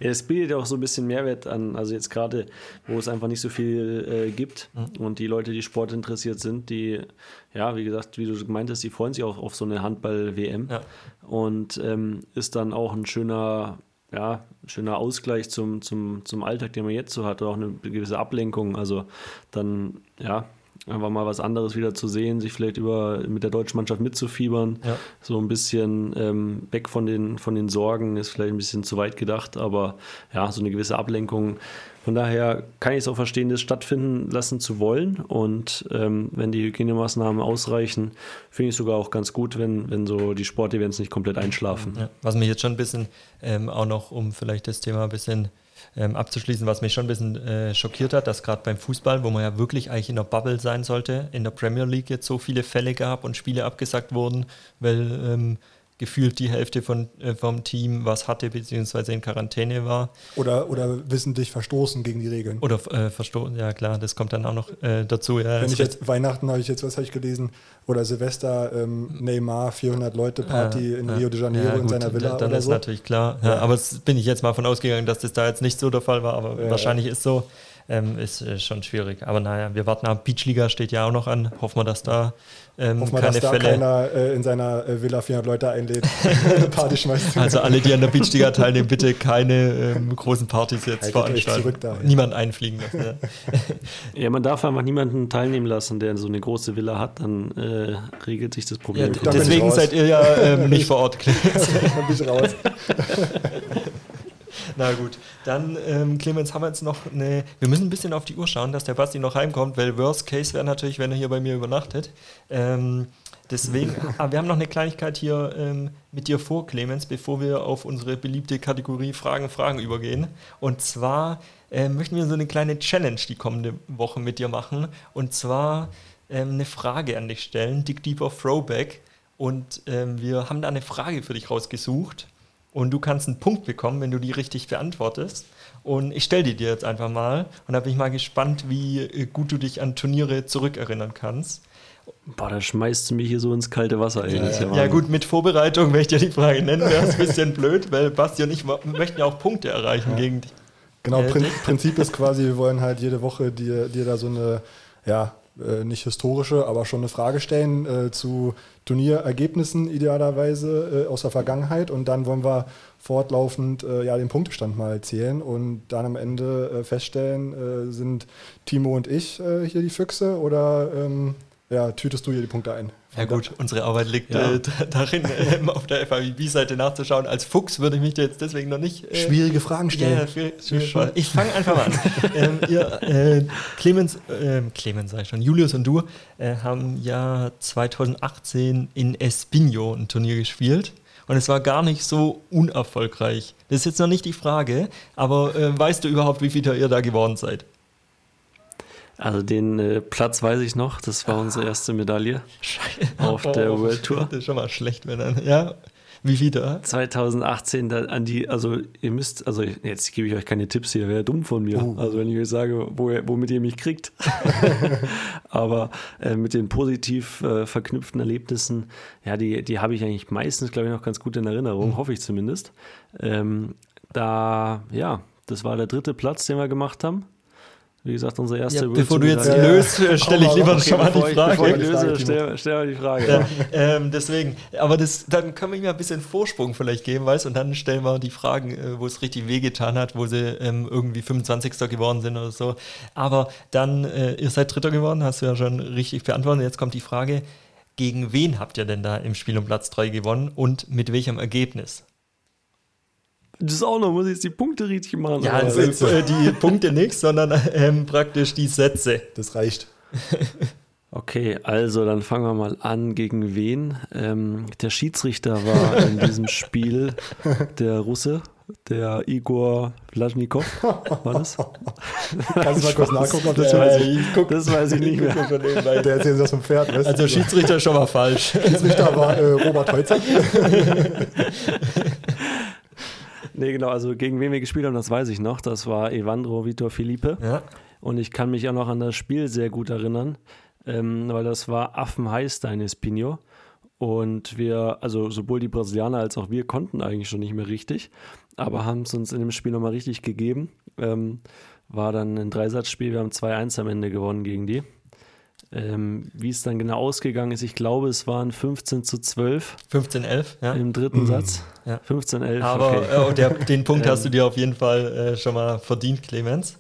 Speaker 1: ja, es bietet ja auch so ein bisschen Mehrwert an. Also jetzt gerade, wo es einfach nicht so viel äh, gibt mhm. und die Leute, die Sport interessiert sind, die, ja, wie gesagt, wie du gemeint hast, die freuen sich auch auf so eine Handball-WM. Ja. Und ähm, ist dann auch ein schöner ja, schöner Ausgleich zum, zum, zum Alltag, den man jetzt so hat, auch eine gewisse Ablenkung. Also dann, ja, einfach mal was anderes wieder zu sehen, sich vielleicht über mit der deutschen Mannschaft mitzufiebern, ja. so ein bisschen ähm, weg von den, von den Sorgen, ist vielleicht ein bisschen zu weit gedacht, aber ja, so eine gewisse Ablenkung von daher kann ich es auch verstehen, das stattfinden lassen zu wollen. Und ähm, wenn die Hygienemaßnahmen ausreichen, finde ich es sogar auch ganz gut, wenn, wenn so die Sportevents nicht komplett einschlafen. Ja,
Speaker 2: was mich jetzt schon ein bisschen ähm, auch noch, um vielleicht das Thema ein bisschen ähm, abzuschließen, was mich schon ein bisschen äh, schockiert hat, dass gerade beim Fußball, wo man ja wirklich eigentlich in der Bubble sein sollte, in der Premier League jetzt so viele Fälle gab und Spiele abgesagt wurden, weil ähm, gefühlt die Hälfte von, äh, vom Team was hatte, beziehungsweise in Quarantäne war.
Speaker 5: Oder, oder wissentlich verstoßen gegen die Regeln.
Speaker 2: Oder äh, verstoßen, ja klar, das kommt dann auch noch äh, dazu. Ja,
Speaker 5: Wenn ich jetzt Weihnachten habe ich jetzt, was habe ich gelesen? Oder Silvester, ähm, Neymar, 400 Leute Party
Speaker 2: Ja,
Speaker 5: in. Rio de Janeiro
Speaker 2: Ja,
Speaker 5: in
Speaker 2: gut,
Speaker 5: seiner Villa
Speaker 2: da- Dann
Speaker 5: oder
Speaker 2: ist
Speaker 5: so.
Speaker 2: natürlich klar. Ja, aber es bin ich jetzt mal von ausgegangen, dass das da jetzt nicht so der Fall war, aber wahrscheinlich ist so. Ähm, ist äh, schon schwierig. Aber naja, wir warten ab. Beachliga steht ja auch noch an. Hoffen wir, dass da ähm,
Speaker 5: Hoffen wir,
Speaker 2: keine
Speaker 5: dass da
Speaker 2: Fälle.
Speaker 5: keiner äh, in seiner äh, Villa 400 Leute einlädt, eine Party schmeißt.
Speaker 2: Also alle, die an der Beachliga teilnehmen, bitte keine ähm, großen Partys jetzt
Speaker 5: Haltet
Speaker 2: veranstalten.
Speaker 5: da, ja.
Speaker 2: Niemand einfliegen lassen. Ja.
Speaker 1: Ja, man darf einfach niemanden teilnehmen lassen, der so eine große Villa hat, dann äh, regelt sich das
Speaker 2: Ja,
Speaker 1: Problem.
Speaker 5: Da ich
Speaker 2: deswegen seid ihr ja ähm, nicht vor Ort.
Speaker 5: Dann bin ich raus.
Speaker 2: Na gut, dann ähm, Clemens, haben wir jetzt noch eine. Wir müssen ein bisschen auf die Uhr schauen, dass der Basti noch heimkommt, weil Worst Case wäre natürlich, wenn er hier bei mir übernachtet. Ähm, deswegen, aber wir haben noch eine Kleinigkeit hier ähm, mit dir vor, Clemens, bevor wir auf unsere beliebte Kategorie Fragen, Fragen übergehen. Und zwar ähm, möchten wir so eine kleine Challenge die kommende Woche mit dir machen. Und zwar ähm, eine Frage an dich stellen, Dick Deeper Throwback. Und ähm, wir haben da eine Frage für dich rausgesucht. Und du kannst einen Punkt bekommen, wenn du die richtig beantwortest. Und ich stelle die dir jetzt einfach mal. Und da bin ich mal gespannt, wie äh, gut du dich an Turniere zurückerinnern kannst.
Speaker 1: Boah, da schmeißt du mich hier so ins kalte Wasser. Ey.
Speaker 2: Ja,
Speaker 1: Wahnsinn.
Speaker 2: gut, mit Vorbereitung, wenn ich dir die Frage nennen, wäre es ein bisschen blöd, weil Basti und ich möchten ja auch Punkte erreichen gegen dich.
Speaker 5: Genau,
Speaker 2: Äh,
Speaker 5: Prin? Prinzip ist quasi, wir wollen halt jede Woche dir, dir da so eine, ja, äh, nicht historische, aber schon eine Frage stellen äh, zu Turnierergebnissen idealerweise äh, aus der Vergangenheit. Und dann wollen wir fortlaufend äh, ja, den Punktestand mal zählen und dann am Ende äh, feststellen, sind Timo und ich hier die Füchse oder ähm, ja, tütest du hier die Punkte ein?
Speaker 2: Ja gut, unsere Arbeit liegt
Speaker 1: Ja.
Speaker 2: äh, da- darin, ähm, auf der FAB-Seite nachzuschauen. Als Fuchs würde ich mich jetzt deswegen noch nicht... äh,
Speaker 5: Schwierige Fragen stellen.
Speaker 2: ja, schwierig, schwierig. Ich fange einfach mal an. ähm, ihr, äh, Clemens, ähm, Clemens sag ich schon, Julius und du äh, haben ja 2018 in Espinho ein Turnier gespielt. Und es war gar nicht so unerfolgreich. Das ist jetzt noch nicht die Frage, aber äh, weißt du überhaupt, wie viel ihr da geworden seid?
Speaker 1: Also den äh, Platz weiß ich noch, das war unsere erste Medaille auf der World Tour.
Speaker 2: Das ist schon mal schlecht, wenn dann, ja. Wie da?
Speaker 1: 2018 da an die, also ihr müsst, also jetzt gebe ich euch keine Tipps hier, wäre dumm von mir. Also wenn ich euch sage, wo, womit ihr mich kriegt. Aber äh, mit den positiv äh, verknüpften Erlebnissen, ja, die, die habe ich eigentlich meistens, glaube ich, noch ganz gut in Erinnerung, hoffe ich zumindest. Ähm, da, ja, das war der dritte Platz, den wir gemacht haben. Wie gesagt, unsere erste
Speaker 2: Ja, bevor du jetzt löst, äh, stelle ich lieber
Speaker 5: okay,
Speaker 2: schon mal die
Speaker 1: ich,
Speaker 2: Frage.
Speaker 1: Bevor ich
Speaker 5: Frage,
Speaker 1: löse,
Speaker 5: Timo.
Speaker 1: stell, stell mal die Frage.
Speaker 2: Ja, ähm, deswegen, aber das, dann können wir ihm ja ein bisschen Vorsprung vielleicht geben, weißt und dann stellen wir die Fragen, äh, wo es richtig wehgetan hat, wo sie ähm, irgendwie 25. geworden sind oder so. Aber dann, äh, ihr seid Dritter geworden, hast du ja schon richtig beantwortet. Jetzt kommt die Frage, gegen wen habt ihr denn da im Spiel um Platz 3 gewonnen und mit welchem Ergebnis?
Speaker 1: Das ist auch noch, muss ich jetzt die Punkte richtig machen.
Speaker 2: Ja,
Speaker 1: oder?
Speaker 2: also, äh, die Punkte nicht, sondern ähm, praktisch die Sätze.
Speaker 5: Das reicht.
Speaker 1: Okay, also dann fangen wir mal an. Gegen wen? Ähm, der Schiedsrichter war in diesem Spiel der Russe, der Igor Vlaschnikow. War das?
Speaker 5: Kannst du mal kurz nachgucken, ob das
Speaker 1: Das weiß ich, das weiß ich nicht mehr.
Speaker 5: Der erzählt das vom Pferd, weißt
Speaker 2: Also? Schiedsrichter schon mal falsch.
Speaker 5: Schiedsrichter war äh, Robert Holzer.
Speaker 1: Nee, genau, also gegen wen wir gespielt haben, das weiß ich noch. Das war Evandro Vitor Felipe.
Speaker 2: Ja.
Speaker 1: Und ich kann mich auch noch an das Spiel sehr gut erinnern, ähm, weil das war affenheiß da in Espinho. Und wir, also sowohl die Brasilianer als auch wir konnten eigentlich schon nicht mehr richtig, aber haben es uns in dem Spiel nochmal richtig gegeben. Ähm, war dann ein Dreisatzspiel, wir haben 2-1 am Ende gewonnen gegen die. Ähm, wie es dann genau ausgegangen ist, ich glaube, es waren 15 zu 12
Speaker 2: 15-11, ja.
Speaker 1: im dritten Satz.
Speaker 2: Ja.
Speaker 1: 15-11.
Speaker 2: Aber
Speaker 1: okay.
Speaker 2: äh, der, den Punkt hast du dir auf jeden Fall äh, schon mal verdient, Clemens.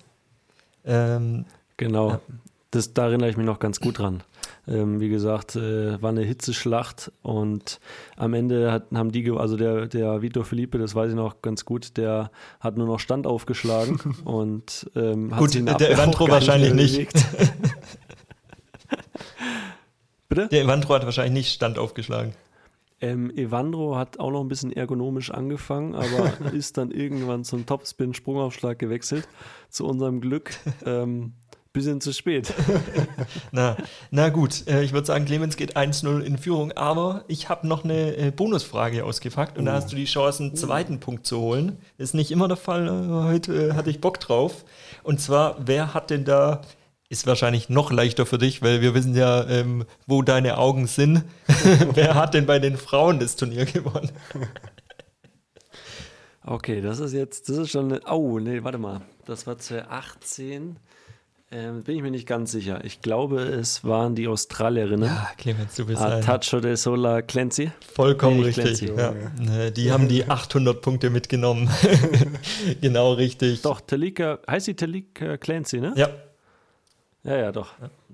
Speaker 2: Ähm,
Speaker 1: Genau.
Speaker 2: Ja.
Speaker 1: Das, da erinnere ich mich noch ganz gut dran. Ähm, wie gesagt, äh, war eine Hitzeschlacht und am Ende hat, haben die, also der, der Vitor Felipe, das weiß ich noch ganz gut, der hat nur noch Stand aufgeschlagen und ähm, hat
Speaker 2: Gut,
Speaker 1: sich
Speaker 2: der Evandro wahrscheinlich nicht.
Speaker 1: Bitte?
Speaker 2: der Evandro hat wahrscheinlich nicht Stand aufgeschlagen.
Speaker 1: Ähm, Evandro hat auch noch ein bisschen ergonomisch angefangen, aber ist dann irgendwann zum Topspin-Sprungaufschlag gewechselt. Zu unserem Glück. Ähm, bisschen zu spät.
Speaker 2: Na, na gut, äh, ich würde sagen, Clemens geht 1-0 in Führung, aber ich habe noch eine äh, Bonusfrage ausgepackt und da hast du die Chance, einen zweiten Punkt zu holen. Ist nicht immer der Fall, äh, heute äh, hatte ich Bock drauf. Und zwar, wer hat denn da, ist wahrscheinlich noch leichter für dich, weil wir wissen ja, ähm, wo deine Augen sind. wer hat denn bei den Frauen das Turnier gewonnen?
Speaker 1: Okay, das ist jetzt, das ist schon, eine, oh, nee, warte mal, das war 2018. Ähm, bin ich mir nicht ganz sicher. Ich glaube, es waren die Australierinnen.
Speaker 2: Ja, Clemens, du bist
Speaker 1: Ah,
Speaker 2: ein
Speaker 1: Tacho de Sola Clancy.
Speaker 2: vollkommen
Speaker 1: Nee,
Speaker 2: richtig.
Speaker 1: Clancy.
Speaker 2: Ja. Äh, Die haben die 800 Punkte mitgenommen. genau richtig.
Speaker 1: Doch, Talika, heißt die Talika Clancy, ne?
Speaker 2: Ja,
Speaker 1: Ja, ja, doch.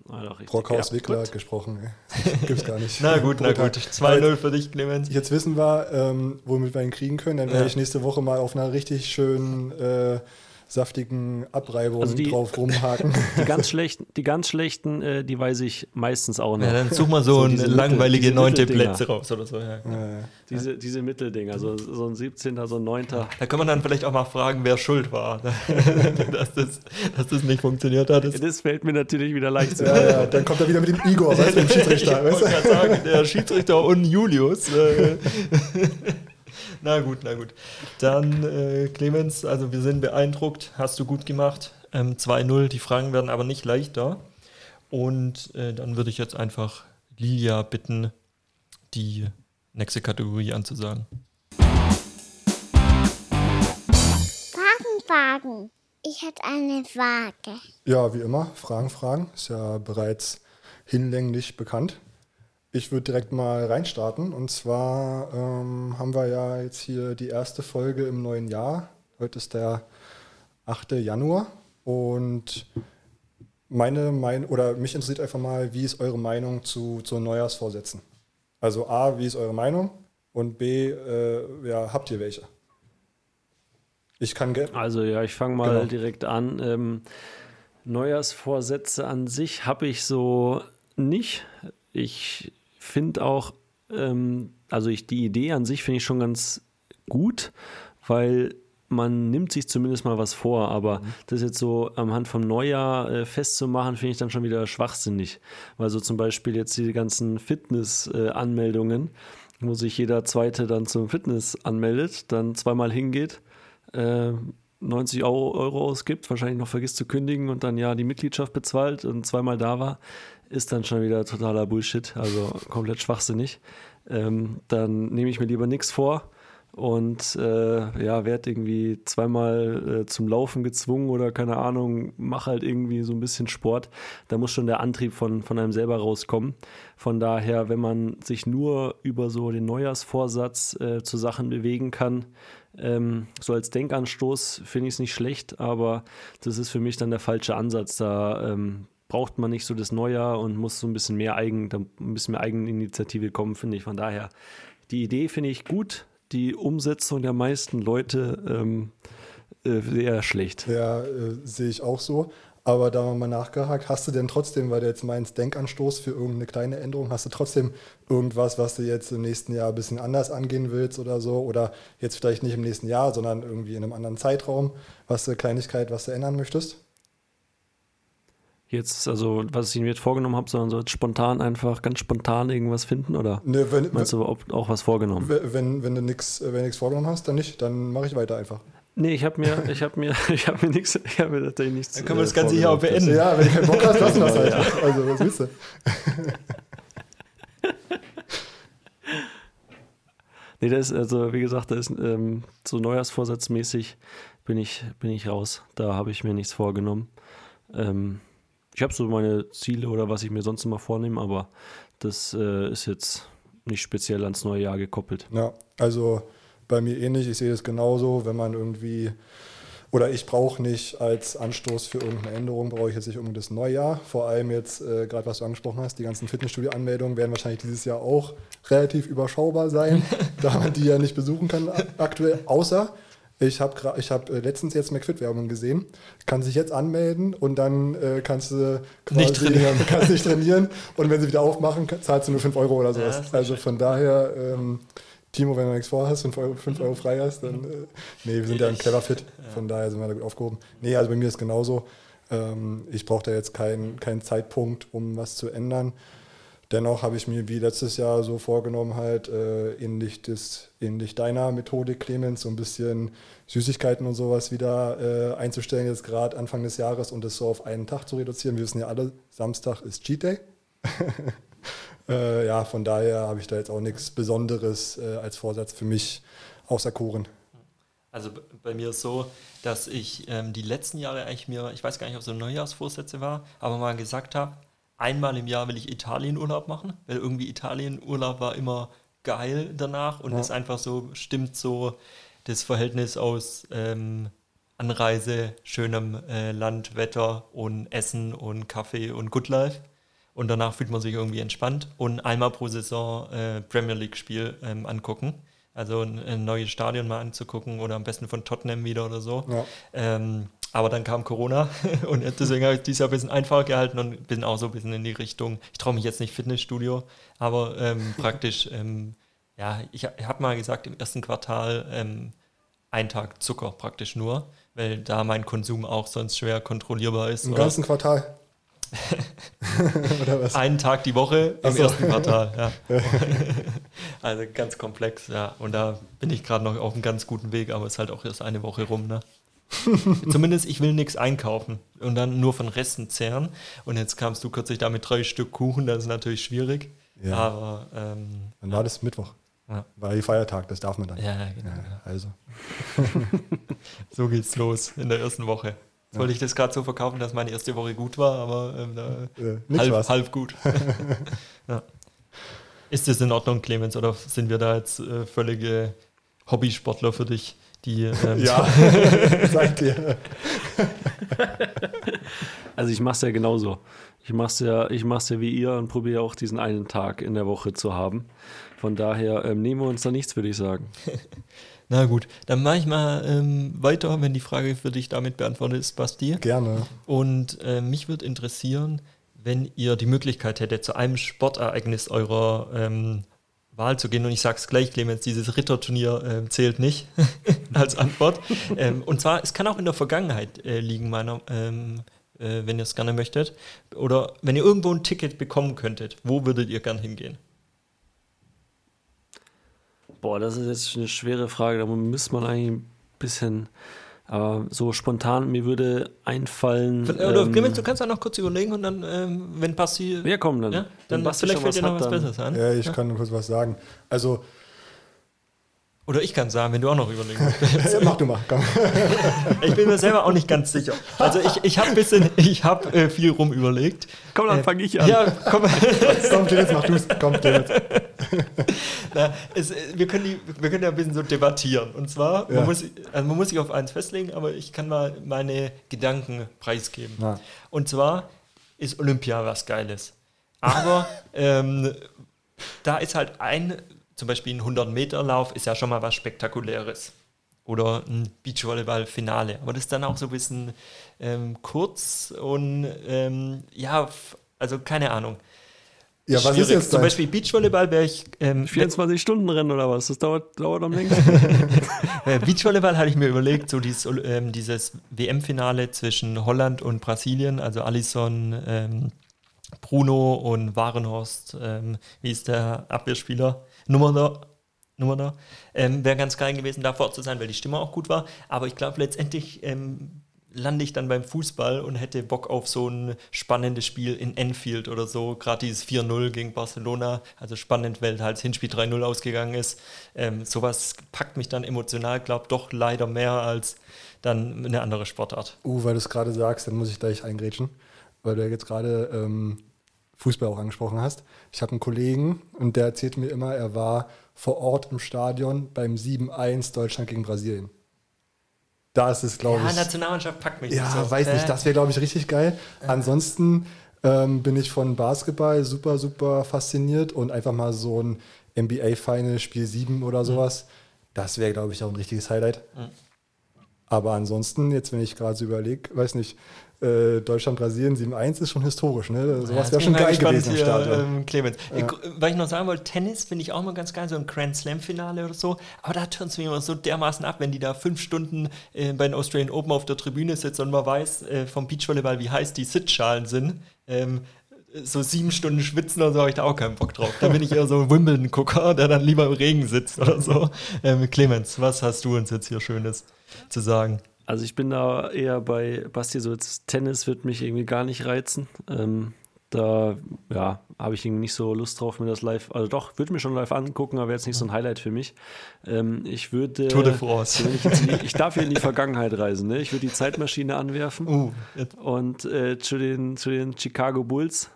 Speaker 1: Ah, doch.
Speaker 5: Brockhaus
Speaker 1: ja,
Speaker 5: Wickler
Speaker 1: gut.
Speaker 5: hat gesprochen. ey. Gibt's gar nicht.
Speaker 2: na gut, na gut. 2-0 für dich, Clemens.
Speaker 5: Jetzt wissen wir, ähm, womit wir ihn kriegen können. Dann werde
Speaker 2: Ja.
Speaker 5: ich nächste Woche mal auf einer richtig schönen, äh, saftigen Abreibung
Speaker 1: Also die-
Speaker 5: drauf rumhaken.
Speaker 1: Die ganz schlechten, die ganz schlechten, äh, die weiß ich meistens auch noch.
Speaker 2: Ja, dann such mal so,
Speaker 1: So
Speaker 2: eine langweilige neunte. Plätze raus oder so. Ja.
Speaker 5: äh,
Speaker 1: Diese, diese Mitteldinger, so, so ein 17er, so ein 9.
Speaker 2: Da kann man dann vielleicht auch mal fragen, wer schuld war, dass, das, dass das nicht funktioniert hat. Das,
Speaker 1: Das fällt mir natürlich wieder leicht zu.
Speaker 5: ja, ja, dann kommt er wieder mit dem Igor, weißt du, dem
Speaker 2: ich
Speaker 5: Schiedsrichter.
Speaker 2: wollte
Speaker 5: Weißt
Speaker 2: sagen, der Schiedsrichter und Julius. Äh, na gut, na gut. Dann, äh, Clemens, also wir sind beeindruckt, hast du gut gemacht. Ähm, 2-0, die Fragen werden aber nicht leichter. Und äh, dann würde ich jetzt einfach Lilia bitten, die nächste Kategorie anzusagen.
Speaker 6: Fragen, Fragen. Ich hätte eine Frage.
Speaker 5: Ja, wie immer, Fragen, Fragen. Ist ja bereits hinlänglich bekannt. Ich würde direkt mal reinstarten. Und zwar ähm, haben wir ja jetzt hier die erste Folge im neuen Jahr. Heute ist der 8. Januar. Und meine mein oder mich interessiert einfach mal, wie ist eure Meinung zu, zu Neujahrsvorsätzen? Also A, wie ist eure Meinung? Und B, äh, ja, habt ihr welche? Ich kann ge-
Speaker 1: Also ja, ich fange mal
Speaker 5: Genau.
Speaker 1: direkt an. Ähm, Neujahrsvorsätze an sich habe ich so nicht. Ich finde auch, ähm, also ich, die Idee an sich finde ich schon ganz gut, weil man nimmt sich zumindest mal was vor, aber das jetzt so am Hand vom Neujahr äh, festzumachen, finde ich dann schon wieder schwachsinnig. Weil so zum Beispiel jetzt die ganzen Fitness-Anmeldungen, wo sich jeder Zweite dann zum Fitness anmeldet, dann zweimal hingeht, äh, 90 Euro, Euro ausgibt, wahrscheinlich noch vergisst zu kündigen und dann ja die Mitgliedschaft bezahlt und zweimal da war, ist dann schon wieder totaler Bullshit, also komplett schwachsinnig. Ähm, dann nehme ich mir lieber nichts vor und äh, ja, werde irgendwie zweimal äh, zum Laufen gezwungen oder keine Ahnung, mache halt irgendwie so ein bisschen Sport. Da muss schon der Antrieb von, von einem selber rauskommen. Von daher, wenn man sich nur über so den Neujahrsvorsatz äh, zu Sachen bewegen kann, ähm, so als Denkanstoß finde ich es nicht schlecht, aber das ist für mich dann der falsche Ansatz. Da ähm, braucht man nicht so das Neujahr und muss so ein bisschen mehr Eigen, ein bisschen mehr Eigeninitiative kommen, finde ich. Von daher, die Idee finde ich gut, die Umsetzung der meisten Leute ähm, äh, sehr schlecht.
Speaker 5: Ja, äh, sehe ich auch so. Aber da mal nachgehakt, hast du denn trotzdem, weil du jetzt meinst, Denkanstoß für irgendeine kleine Änderung, hast du trotzdem irgendwas, was du jetzt im nächsten Jahr ein bisschen anders angehen willst oder so? Oder jetzt vielleicht nicht im nächsten Jahr, sondern irgendwie in einem anderen Zeitraum, was du Kleinigkeit, was du ändern möchtest?
Speaker 1: Jetzt, also, was ich mir jetzt vorgenommen habe, sondern so jetzt spontan einfach ganz spontan irgendwas finden oder
Speaker 5: Ne, wenn,
Speaker 1: meinst du ob, auch was vorgenommen?
Speaker 5: wenn, wenn, wenn du nichts wenn du nix vorgenommen hast, dann nicht, dann mache ich weiter einfach.
Speaker 1: Nee, ich habe mir, ich habe mir, ich habe mir nichts, ich habe mir tatsächlich nichts.
Speaker 2: Dann können wir
Speaker 1: äh,
Speaker 2: das Ganze hier auch beenden.
Speaker 5: Ja, wenn du keinen Bock hast, lassen wir es halt. Also, was willst du?
Speaker 1: Nee, das ist, also wie gesagt, das ist ähm, so Neujahrsvorsatzmäßig bin ich, bin ich raus. Da habe ich mir nichts vorgenommen. Ähm, ich habe so meine Ziele oder was ich mir sonst immer vornehme, aber das äh, ist jetzt nicht speziell ans neue Jahr gekoppelt.
Speaker 5: Ja, also bei mir ähnlich. Ich sehe es genauso, wenn man irgendwie, oder ich brauche nicht als Anstoß für irgendeine Änderung, brauche ich jetzt nicht unbedingt das Neujahr. Vor allem jetzt, äh, gerade was du angesprochen hast, die ganzen Fitnessstudio-Anmeldungen werden wahrscheinlich dieses Jahr auch relativ überschaubar sein, da man die ja nicht besuchen kann aktuell, außer ich habe ich hab äh, letztens jetzt McFit-Werbung gesehen. Kann sich jetzt anmelden und dann äh, kannst du quasi
Speaker 2: Nicht trainieren.
Speaker 5: kannst nicht trainieren. Und wenn sie wieder aufmachen, zahlst du nur 5 Euro oder sowas.
Speaker 2: ist
Speaker 5: also von daher, ähm, Timo, wenn du nichts vorhast, 5 Euro, 5 Euro frei hast, dann. Äh, nee, wir sind ja ein clever fit. Von daher sind wir da gut aufgehoben. Nee, also bei mir ist genauso. Ähm, ich brauche da jetzt keinen keinen Zeitpunkt, um was zu ändern. Dennoch habe ich mir wie letztes Jahr so vorgenommen, halt äh, ähnlich, des, ähnlich deiner Methodik, Clemens, so ein bisschen Süßigkeiten und sowas wieder äh, einzustellen, jetzt gerade Anfang des Jahres und das so auf einen Tag zu reduzieren. Wir wissen ja alle, Samstag ist Cheat Day. äh, ja, von daher habe ich da jetzt auch nichts Besonderes äh, als Vorsatz für mich außer Kuchen.
Speaker 2: Also bei mir ist so, dass ich ähm, die letzten Jahre eigentlich mir, ich weiß gar nicht, ob es so Neujahrsvorsätze war, aber mal gesagt habe, einmal im Jahr will ich Italienurlaub machen, weil irgendwie Italienurlaub war immer geil danach und
Speaker 5: Ja.
Speaker 2: ist einfach so, stimmt so das Verhältnis aus ähm, Anreise, schönem äh, Land, Wetter und Essen und Kaffee und Good Life. Und danach fühlt man sich irgendwie entspannt und einmal pro Saison äh, Premier League-Spiel ähm, angucken. Also ein, ein neues Stadion mal anzugucken oder am besten von Tottenham wieder oder so.
Speaker 5: Ja.
Speaker 2: Ähm, aber dann kam Corona und deswegen habe ich dieses Jahr ein bisschen einfach gehalten und bin auch so ein bisschen in die Richtung, ich traue mich jetzt nicht Fitnessstudio, aber ähm, praktisch, ähm, ja, ich, ich habe mal gesagt, im ersten Quartal ähm, ein Tag Zucker praktisch nur, weil da mein Konsum auch sonst schwer kontrollierbar ist.
Speaker 5: Im
Speaker 2: oder?
Speaker 5: ganzen Quartal. Oder was?
Speaker 2: Einen Tag die Woche im
Speaker 5: so.
Speaker 2: ersten Quartal, ja. also ganz komplex, ja. Und da bin ich gerade noch auf einem ganz guten Weg, aber es ist halt auch erst eine Woche rum, ne? Zumindest ich will nichts einkaufen und dann nur von Resten zehren. Und jetzt kamst du kürzlich da mit drei Stück Kuchen, das ist natürlich schwierig.
Speaker 5: Ja.
Speaker 2: Aber ähm,
Speaker 5: Dann war das Mittwoch.
Speaker 2: Ja.
Speaker 5: War die Feiertag, das darf man dann.
Speaker 2: ja, genau.
Speaker 5: Ja, also.
Speaker 2: So geht's los in der ersten Woche. Jetzt wollte ich das gerade so verkaufen, dass meine erste Woche gut war, aber ähm, da
Speaker 5: Äh,
Speaker 2: halb, halb gut. ja. Ist das in Ordnung, Clemens, oder sind wir da jetzt äh, völlige Hobbysportler für dich, die ähm,
Speaker 5: Ja, sag dir.
Speaker 1: Also ich mache es ja genauso. Ich mache es ja, ich mach's ja wie ihr und probiere auch diesen einen Tag in der Woche zu haben. Von daher ähm, nehmen wir uns da nichts, würde ich sagen.
Speaker 2: Na gut, dann mache ich mal ähm, weiter, wenn die Frage für dich damit beantwortet ist, Basti.
Speaker 5: Gerne.
Speaker 2: Und äh, mich würde interessieren, wenn ihr die Möglichkeit hättet, zu einem Sportereignis eurer ähm, Wahl zu gehen. Und ich sage es gleich, Clemens, dieses Ritterturnier ähm, zählt nicht als Antwort. ähm, und zwar, es kann auch in der Vergangenheit äh, liegen, meiner, ähm, äh, wenn ihr es gerne möchtet. Oder wenn ihr irgendwo ein Ticket bekommen könntet, wo würdet ihr gern hingehen?
Speaker 1: Boah, das ist jetzt eine schwere Frage. Da müsste man eigentlich ein bisschen, aber so spontan, mir würde einfallen.
Speaker 2: Oder
Speaker 1: ähm,
Speaker 2: Clemens, du kannst ja noch kurz überlegen und dann, ähm, wenn Basti.
Speaker 1: ja, komm, dann.
Speaker 2: ja, dann
Speaker 1: Basti
Speaker 2: vielleicht fällt dir noch was
Speaker 1: dann-
Speaker 2: Besseres an.
Speaker 5: Ja, ich kann nur kurz was sagen. Also,
Speaker 2: Oder ich kann es sagen, wenn du auch noch überlegen möchtest.
Speaker 5: ja, mach du mal, komm.
Speaker 2: Ich bin mir selber auch nicht ganz sicher. Also ich, ich habe bisschen, ich habe äh, viel rum überlegt.
Speaker 1: Komm, dann
Speaker 2: Äh,
Speaker 1: fange ich an.
Speaker 2: Ja, komm.
Speaker 5: komm, Clemens, mach du's. Komm, Clemens.
Speaker 2: Na, es, äh, wir, können die, wir können ja ein bisschen so debattieren. Und zwar,
Speaker 5: Ja.
Speaker 2: man, muss, also man muss sich auf eins festlegen, aber ich kann mal meine Gedanken preisgeben.
Speaker 5: Ja.
Speaker 2: Und zwar ist Olympia was Geiles. Aber ähm, da ist halt ein, zum Beispiel ein 100-Meter-Lauf ist ja schon mal was Spektakuläres. Oder ein Beachvolleyball-Finale. Aber das ist dann auch so ein bisschen ähm, kurz und ähm, ja, also keine Ahnung.
Speaker 5: Ja, was ist
Speaker 2: Schwierig.
Speaker 5: jetzt
Speaker 2: Zum Beispiel Beachvolleyball wäre ich. Ähm,
Speaker 1: 24 Stunden Rennen oder was? Das dauert, dauert am längsten.
Speaker 2: äh, Beachvolleyball hatte ich mir überlegt, so dieses, ähm, dieses WM-Finale zwischen Holland und Brasilien, also Alisson, ähm, Bruno und Warenhorst, ähm, wie ist der Abwehrspieler? Nummer da. Nummer da. Ähm, Wäre ganz geil gewesen, davor zu sein, weil die Stimme auch gut war. Aber ich glaube, letztendlich ähm, lande ich dann beim Fußball und hätte Bock auf so ein spannendes Spiel in Enfield oder so. Gerade dieses 4-0 gegen Barcelona. Also spannend, weil halt das Hinspiel 3-0 ausgegangen ist. Ähm, sowas packt mich dann emotional, glaube doch leider mehr als dann eine andere Sportart.
Speaker 5: Uh, weil du es gerade sagst, dann muss ich gleich eingrätschen, weil du ja jetzt gerade ähm, Fußball auch angesprochen hast. Ich habe einen Kollegen und der erzählt mir immer, er war vor Ort im Stadion beim 7-1 Deutschland gegen Brasilien. Da ist es, glaube
Speaker 2: Ja,
Speaker 5: ich.
Speaker 2: Nationalmannschaft packt mich
Speaker 5: Ja,
Speaker 2: nicht so.
Speaker 5: weiß nicht,
Speaker 2: Äh,
Speaker 5: das wäre, glaube ich, richtig geil. Ansonsten ähm, bin ich von Basketball super, super fasziniert und einfach mal so ein NBA-Final, Spiel 7 oder sowas. Das wäre, glaube ich, auch ein richtiges Highlight. Aber ansonsten, jetzt, wenn ich gerade so überlege, weiß nicht, äh, Deutschland-Brasilien 7-1 ist schon historisch. Ne? Sowas
Speaker 2: Ja,
Speaker 5: wäre schon geil gewesen im
Speaker 2: hier,
Speaker 5: Stadion.
Speaker 2: ähm, Clemens. Gr- Weil ich noch sagen wollte, Tennis finde ich auch mal ganz geil, so ein Grand Slam-Finale oder so. Aber da turnt es mir immer so dermaßen ab, wenn die da fünf Stunden äh, bei den Australian Open auf der Tribüne sitzen und man weiß äh, vom Beachvolleyball, wie heiß die Sitzschalen sind. Ähm, so sieben Stunden schwitzen oder so habe ich da auch keinen Bock drauf. Da bin ich eher so ein Wimbledon-Gucker, der dann lieber im Regen sitzt oder so. Ähm, Clemens, was hast du uns jetzt hier Schönes zu sagen?
Speaker 1: Also ich bin da eher bei Basti, so jetzt Tennis wird mich irgendwie gar nicht reizen. Ähm, da ja, habe ich irgendwie nicht so Lust drauf, mir das live, also doch, würde mir schon live angucken, aber wäre jetzt nicht so ein Highlight für mich. Ähm, ich würde.
Speaker 2: Tour de France.
Speaker 1: Ich, die, ich darf hier in die Vergangenheit reisen, ne? Ich würde die Zeitmaschine anwerfen
Speaker 2: Uh,
Speaker 1: und äh, zu, den, zu den Chicago Bulls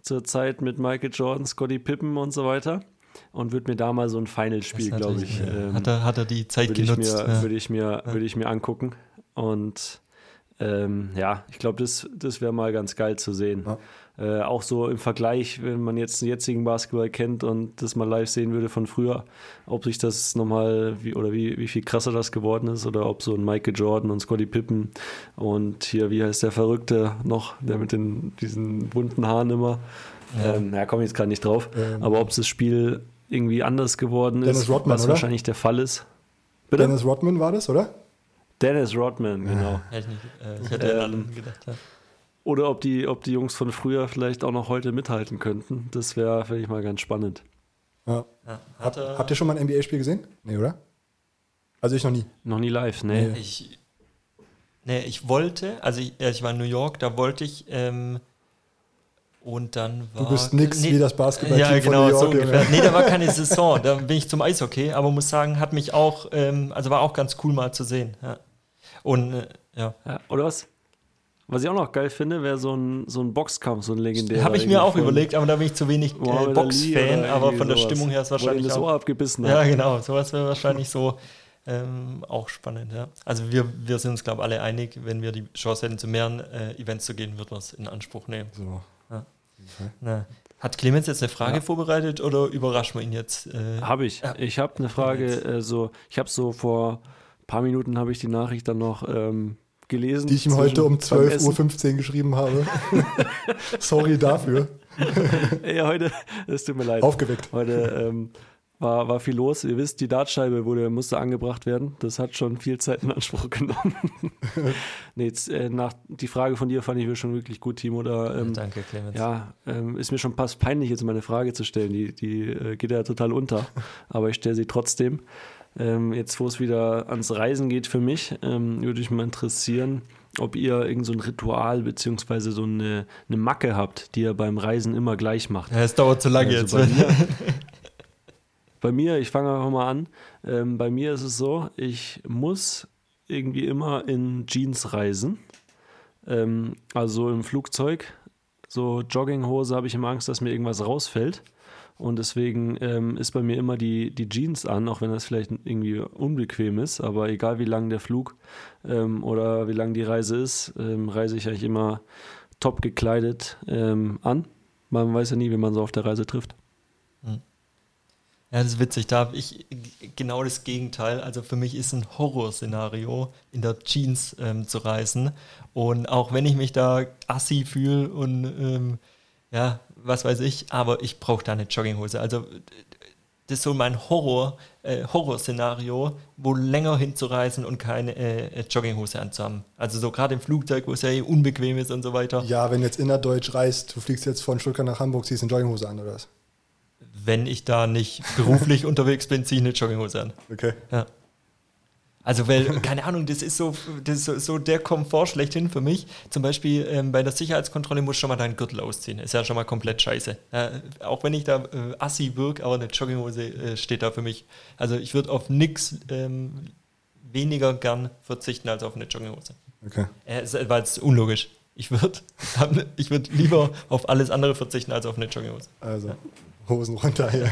Speaker 1: zur Zeit mit Michael Jordan, Scottie Pippen und so weiter und würde mir da mal so ein Final-Spiel, glaube ich,
Speaker 2: äh,
Speaker 1: ähm,
Speaker 2: hat, er, hat er die Zeit
Speaker 1: würde ich,
Speaker 2: genutzt.
Speaker 1: mir,
Speaker 2: ja.
Speaker 1: würde, ich mir, würde ich mir angucken. Und ähm, ja, ich glaube, das, das wäre mal ganz geil zu sehen. Äh, auch so im Vergleich, wenn man jetzt den jetzigen Basketball kennt und das mal live sehen würde von früher, ob sich das nochmal, wie, oder wie, wie viel krasser das geworden ist, oder ob so ein Michael Jordan und Scottie Pippen und hier, wie heißt der Verrückte noch, der mit den, diesen bunten Haaren immer. Ja, ähm, ja komme ich jetzt gerade nicht drauf.
Speaker 5: Ähm,
Speaker 1: aber ob das Spiel irgendwie anders geworden
Speaker 5: Dennis
Speaker 1: ist,
Speaker 5: Rodman,
Speaker 1: was
Speaker 5: oder?
Speaker 1: wahrscheinlich der Fall ist. Bitte?
Speaker 5: Dennis Rodman war das, oder?
Speaker 1: Dennis Rodman, genau.
Speaker 2: Hätte ich, nicht, äh, ich hätte
Speaker 1: Ähm,
Speaker 2: an anderen gedacht. Ja.
Speaker 1: Oder ob die, ob die Jungs von früher vielleicht auch noch heute mithalten könnten. Das wäre, finde ich mal ganz spannend.
Speaker 5: Ja.
Speaker 2: Ja.
Speaker 5: Hab,
Speaker 2: Hat er,
Speaker 5: habt ihr schon mal ein NBA-Spiel gesehen? Nee, oder? Also ich noch nie.
Speaker 1: Noch nie live, nee.
Speaker 5: Nee.
Speaker 2: ich, nee, ich wollte, also ich, ja, ich war in New York, da wollte ich, ähm, und dann war.
Speaker 5: Du bist nix wie das Basketballteam
Speaker 2: Ja,
Speaker 5: von
Speaker 2: genau,
Speaker 5: New York,
Speaker 2: so ungefähr. Nee, da war keine Saison, da bin ich zum Eishockey, aber muss sagen, hat mich auch, ähm, also war auch ganz cool mal zu sehen. Ja. Und äh, ja.
Speaker 1: Ja, oder was? Was ich auch noch geil finde, wäre so ein, so ein Boxkampf, so ein legendärer.
Speaker 2: Habe ich mir auch überlegt, aber da bin ich zu wenig äh, Box-Fan, aber von der
Speaker 1: sowas,
Speaker 2: Stimmung her ist
Speaker 1: wo
Speaker 2: wahrscheinlich
Speaker 1: das Ohr
Speaker 2: auch.
Speaker 1: abgebissen
Speaker 2: Ja,
Speaker 1: hat.
Speaker 2: genau, sowas wäre wahrscheinlich so ähm, auch spannend. Ja. Also wir, wir sind uns, glaube ich, alle einig, wenn wir die Chance hätten, zu mehreren äh, Events zu gehen, würden wir es in Anspruch nehmen.
Speaker 5: So.
Speaker 2: Na. Hat Clemens jetzt eine Frage vorbereitet oder überraschen wir ihn jetzt? Äh,
Speaker 1: Habe ich.
Speaker 2: Ja.
Speaker 1: Ich habe eine Frage, äh, so, ich habe so vor ein paar Minuten habe ich die Nachricht dann noch ähm, gelesen.
Speaker 5: Die ich ihm heute um
Speaker 1: beim Essen.
Speaker 5: 12.15 Uhr geschrieben habe. Sorry dafür.
Speaker 1: Ja, heute, es tut mir leid.
Speaker 5: Aufgeweckt.
Speaker 1: Heute ähm, war, war viel los. Ihr wisst, die Dartscheibe wurde, musste angebracht werden. Das hat schon viel Zeit in Anspruch genommen. nee, jetzt, äh, nach, die Frage von dir fand ich schon wirklich gut, Timo. Da, ähm,
Speaker 2: Danke, Clemens.
Speaker 1: ja, ähm, ist mir schon fast peinlich, jetzt meine Frage zu stellen. Die, die äh, geht ja total unter. Aber ich stelle sie trotzdem. Ähm, jetzt, wo es wieder ans Reisen geht für mich, ähm, würde ich mal interessieren, ob ihr irgend so ein Ritual beziehungsweise so eine, eine Macke habt, die ihr beim Reisen immer gleich macht.
Speaker 2: Ja, es dauert zu lange
Speaker 1: Also
Speaker 2: jetzt.
Speaker 1: bei, mir, ich fange einfach mal an. Ähm, bei mir ist es so, ich muss irgendwie immer in Jeans reisen. Ähm, also im Flugzeug. So Jogginghose habe ich immer Angst, dass mir irgendwas rausfällt. Und deswegen ähm, ist bei mir immer die, die Jeans an, auch wenn das vielleicht irgendwie unbequem ist. Aber egal wie lang der Flug ähm, oder wie lang die Reise ist, ähm, reise ich eigentlich immer top gekleidet ähm, an. Man weiß ja nie, wie man so auf der Reise trifft.
Speaker 2: Ja, das ist witzig. Da habe ich genau das Gegenteil. Also für mich ist ein Horrorszenario, in der Jeans ähm, zu reisen. Und auch wenn ich mich da assi fühle und ähm, ja, was weiß ich, aber ich brauche da eine Jogginghose. Also das ist so mein Horror, äh, Horrorszenario, wo länger hinzureisen und keine äh, Jogginghose anzuhaben. Also so gerade im Flugzeug, wo es ja eh unbequem ist und so weiter.
Speaker 5: Ja, wenn jetzt innerdeutsch reist, du fliegst jetzt von Stuttgart nach Hamburg, ziehst eine Jogginghose an, oder was?
Speaker 2: Wenn ich da nicht beruflich unterwegs bin, ziehe ich eine Jogginghose an.
Speaker 5: Okay.
Speaker 2: Ja. Also, weil, keine Ahnung, das ist so, das ist so, der Komfort schlechthin für mich. Zum Beispiel ähm, bei der Sicherheitskontrolle musst du schon mal deinen Gürtel ausziehen. Ist ja schon mal komplett scheiße. Ja, auch wenn ich da äh, assi wirke, aber eine Jogginghose äh, steht da für mich. Also, ich würde auf nichts ähm, weniger gern verzichten als auf eine Jogginghose.
Speaker 5: Okay.
Speaker 2: Äh, es war jetzt unlogisch. Ich würde ich würd lieber auf alles andere verzichten als auf eine Jogginghose.
Speaker 5: Also, Hosen runter hier.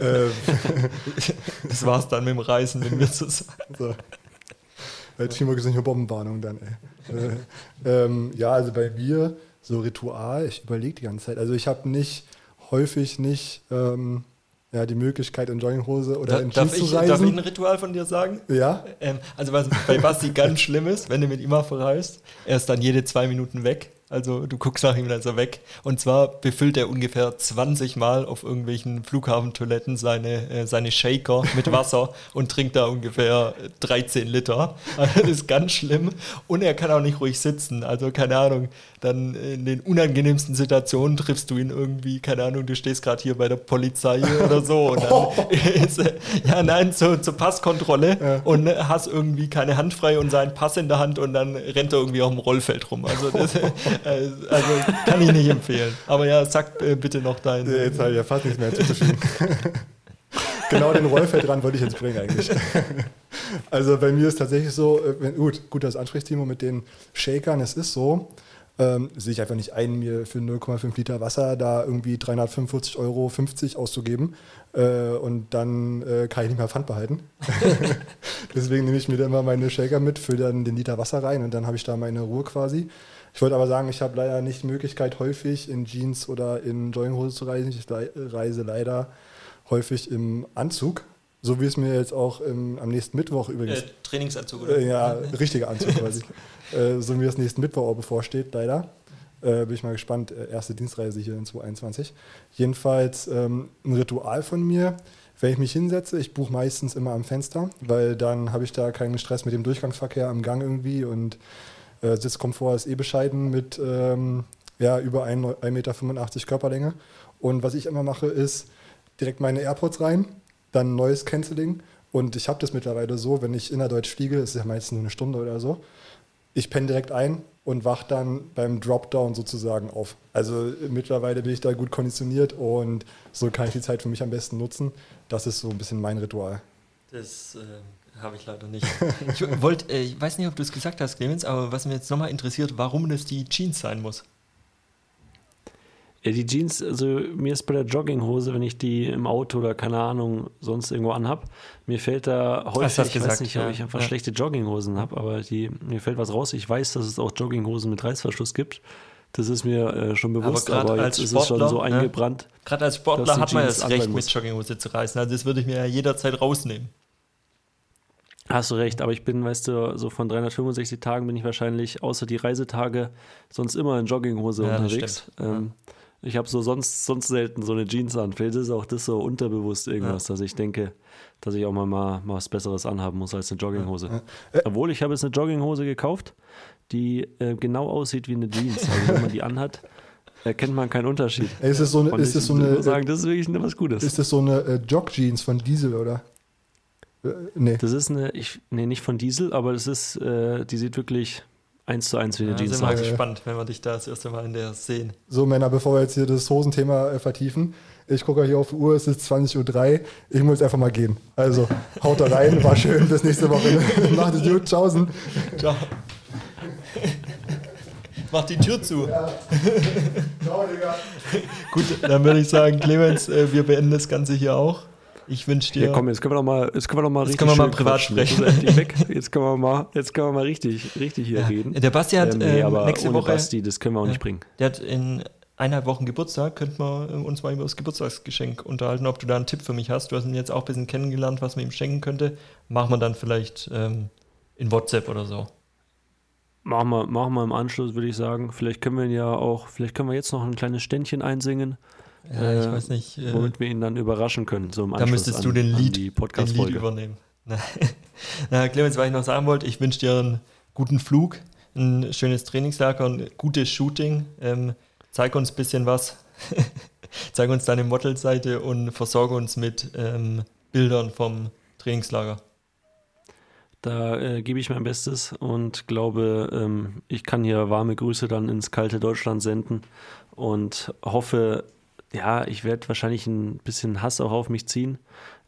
Speaker 5: ähm,
Speaker 2: Das war's dann mit dem Reisen, wenn wir zusammen.
Speaker 5: so. Bei Timo ist nicht nur Bombenwarnung dann, ey. Äh, ähm, ja, also bei mir, so Ritual, ich überlege die ganze Zeit. Also ich habe nicht, häufig nicht ähm, ja, die Möglichkeit in Jogginghose oder
Speaker 2: Da,
Speaker 5: in Jeans
Speaker 2: ich,
Speaker 5: zu
Speaker 2: darf ich
Speaker 5: reisen.
Speaker 2: ein Ritual von dir sagen?
Speaker 5: ja,
Speaker 2: Ähm, also was bei Basti ganz schlimm ist, wenn du mit ihm verreist, er ist dann jede zwei Minuten weg. Also du guckst nach ihm, dann ist er weg. Und zwar befüllt er ungefähr 20 Mal auf irgendwelchen Flughafentoiletten seine, äh, seine Shaker mit Wasser und trinkt da ungefähr 13 Liter. Also das ist ganz schlimm. Und er kann auch nicht ruhig sitzen. Also keine Ahnung, dann in den unangenehmsten Situationen triffst du ihn irgendwie, keine Ahnung, du stehst gerade hier bei der Polizei oder so und dann ist, er- ja nein, zur, zur Passkontrolle und hast irgendwie keine Hand frei und seinen Pass in der Hand und dann rennt er irgendwie auf dem Rollfeld rum. Also das äh, also kann ich nicht empfehlen. Aber ja, sag äh, bitte noch dein.
Speaker 5: Äh, Jetzt habe ich ja fast nichts mehr hinzuzufügen. genau den Rollfeldrand wollte ich jetzt bringen eigentlich. also bei mir ist tatsächlich so, wenn, gut, gut, das ansprichst, Timo, mit den Shakern, es ist so, ähm, sehe ich einfach nicht ein, mir für 0,5 Liter Wasser da irgendwie 345,50 Euro auszugeben äh, und dann äh, kann ich nicht mehr Pfand behalten. Deswegen nehme ich mir dann immer meine Shaker mit, fülle dann den Liter Wasser rein und dann habe ich da meine Ruhe quasi. Ich wollte aber sagen, ich habe leider nicht die Möglichkeit, häufig in Jeans oder in Jogginghose zu reisen. Ich reise leider häufig im Anzug, so wie es mir jetzt auch im, am nächsten Mittwoch übrigens
Speaker 2: äh, Trainingsanzug oder?
Speaker 5: äh, ja, richtiger Anzug quasi. äh, so wie es nächsten Mittwoch auch bevorsteht, leider. Äh, bin ich mal gespannt. Äh, erste Dienstreise hier in 2021. Jedenfalls ähm, ein Ritual von mir. Wenn ich mich hinsetze, ich buche meistens immer am Fenster, weil dann habe ich da keinen Stress mit dem Durchgangsverkehr am Gang irgendwie und äh, Sitzkomfort ist eh bescheiden mit ähm, ja, über 1,85 Meter Körperlänge. Und was ich immer mache, ist direkt meine AirPods rein, dann neues Canceling. Und ich habe das mittlerweile so, wenn ich innerdeutsch fliege, ist ja meistens nur eine Stunde oder so, ich penne direkt ein und wach dann beim Dropdown sozusagen auf. Also mittlerweile bin ich da gut konditioniert und so kann ich die Zeit für mich am besten nutzen. Das ist so ein bisschen mein Ritual.
Speaker 2: Das äh, habe ich leider nicht. Ich wollte, äh, ich weiß nicht, ob du es gesagt hast, Clemens, aber was mir jetzt nochmal interessiert, warum das die Jeans sein muss.
Speaker 1: Ja, die Jeans, also mir ist bei der Jogginghose, wenn ich die im Auto oder keine Ahnung sonst irgendwo anhab, mir fällt da häufig,
Speaker 2: das
Speaker 1: ich
Speaker 2: gesagt,
Speaker 1: weiß nicht,
Speaker 2: ja.
Speaker 1: ob ich einfach
Speaker 2: Ja.
Speaker 1: schlechte Jogginghosen habe, aber die, mir fällt was raus. Ich weiß, dass es auch Jogginghosen mit Reißverschluss gibt. Das ist mir äh, schon bewusst, aber,
Speaker 2: als
Speaker 1: jetzt ist es schon so
Speaker 2: ne?
Speaker 1: eingebrannt.
Speaker 2: Gerade als Sportler hat man das Recht, mit Jogginghose zu reißen. Also das würde ich mir ja jederzeit rausnehmen.
Speaker 1: Hast du recht, aber ich bin, weißt du, so von 365 Tagen bin ich wahrscheinlich, außer die Reisetage, sonst immer in Jogginghose
Speaker 2: Ja,
Speaker 1: unterwegs. Ähm, Ich habe so sonst, sonst selten so eine Jeans an. Vielleicht ist auch das so unterbewusst irgendwas, dass ich denke, dass ich auch mal, mal, mal was Besseres anhaben muss als eine Jogginghose. Obwohl, ich habe jetzt eine Jogginghose gekauft, die äh, genau aussieht wie eine Jeans. Also wenn man die anhat, erkennt man keinen Unterschied.
Speaker 5: Ist es so eine, ist es so eine,
Speaker 1: sagen, das ist wirklich was Gutes.
Speaker 5: ist es so eine äh, Jog-Jeans von Diesel, oder? Äh, nee.
Speaker 1: Das ist eine, ich, nee, nicht von Diesel, aber das ist, äh, die sieht wirklich eins zu eins wie eine
Speaker 2: Ja,
Speaker 1: Jeans
Speaker 2: sind wir
Speaker 1: aus.
Speaker 2: gespannt, wenn wir dich da das erste Mal in der sehen.
Speaker 5: So, Männer, bevor wir jetzt hier das Hosenthema äh, vertiefen, ich gucke hier auf die Uhr, es ist 20.03 Uhr. Ich muss einfach mal gehen. Also, haut da rein, war schön, bis nächste Woche. Macht es gut, tschaußen.
Speaker 2: Ciao. Mach die Tür zu.
Speaker 5: Ciao, Digga.
Speaker 2: Gut, dann würde ich sagen, Clemens, äh, wir beenden das Ganze hier auch. Ich wünsche dir.
Speaker 1: Ja, komm, jetzt können wir doch mal, jetzt können wir doch mal
Speaker 2: Jetzt können wir mal privat sprechen.
Speaker 1: Jetzt können wir mal, jetzt können wir mal richtig, richtig hier reden.
Speaker 2: Der Basti hat
Speaker 1: Ähm, nee,
Speaker 2: ähm,
Speaker 1: aber
Speaker 2: nächste Woche.
Speaker 1: Basti, das können wir auch
Speaker 2: Ja.
Speaker 1: nicht bringen.
Speaker 2: Der hat in eineinhalb Wochen Geburtstag. Könnten wir uns mal über das Geburtstagsgeschenk unterhalten, ob du da einen Tipp für mich hast. Du hast ihn jetzt auch ein bisschen kennengelernt, was man ihm schenken könnte. Machen wir dann vielleicht ähm, in WhatsApp oder so.
Speaker 1: Machen wir, machen wir im Anschluss, würde ich sagen. Vielleicht können wir ihn ja auch, vielleicht können wir jetzt noch ein kleines Ständchen einsingen,
Speaker 2: Ja, ich
Speaker 1: Äh,
Speaker 2: weiß nicht. Äh,
Speaker 1: womit wir ihn dann überraschen können. So im
Speaker 2: da müsstest
Speaker 1: an,
Speaker 2: du den Lied,
Speaker 1: die
Speaker 2: den Lied übernehmen. Na, Na, Clemens, was ich noch sagen wollte, ich wünsche dir einen guten Flug, ein schönes Trainingslager ein gutes Shooting. Ähm, zeig uns ein bisschen was. zeig uns deine Modelseite und versorge uns mit ähm, Bildern vom Trainingslager.
Speaker 1: Da äh, gebe ich mein Bestes und glaube, ähm, ich kann hier warme Grüße dann ins kalte Deutschland senden und hoffe, ja, ich werde wahrscheinlich ein bisschen Hass auch auf mich ziehen.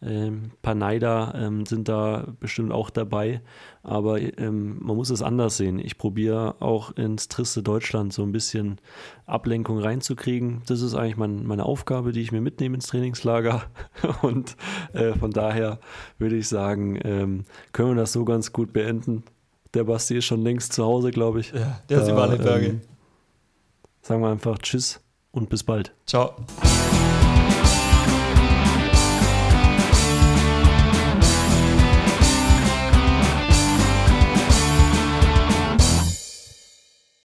Speaker 1: Ähm, ein paar Neider ähm, sind da bestimmt auch dabei, aber ähm, man muss es anders sehen. Ich probiere auch ins triste Deutschland so ein bisschen Ablenkung reinzukriegen. Das ist eigentlich mein, meine Aufgabe, die ich mir mitnehme ins Trainingslager. Und äh, von daher würde ich sagen, ähm, können wir das so ganz gut beenden. Der Basti ist schon längst zu Hause, glaube ich.
Speaker 2: Ja, der ist
Speaker 1: Da,
Speaker 2: über alle Berge.
Speaker 1: ähm, sagen wir einfach Tschüss und bis bald.
Speaker 2: Ciao.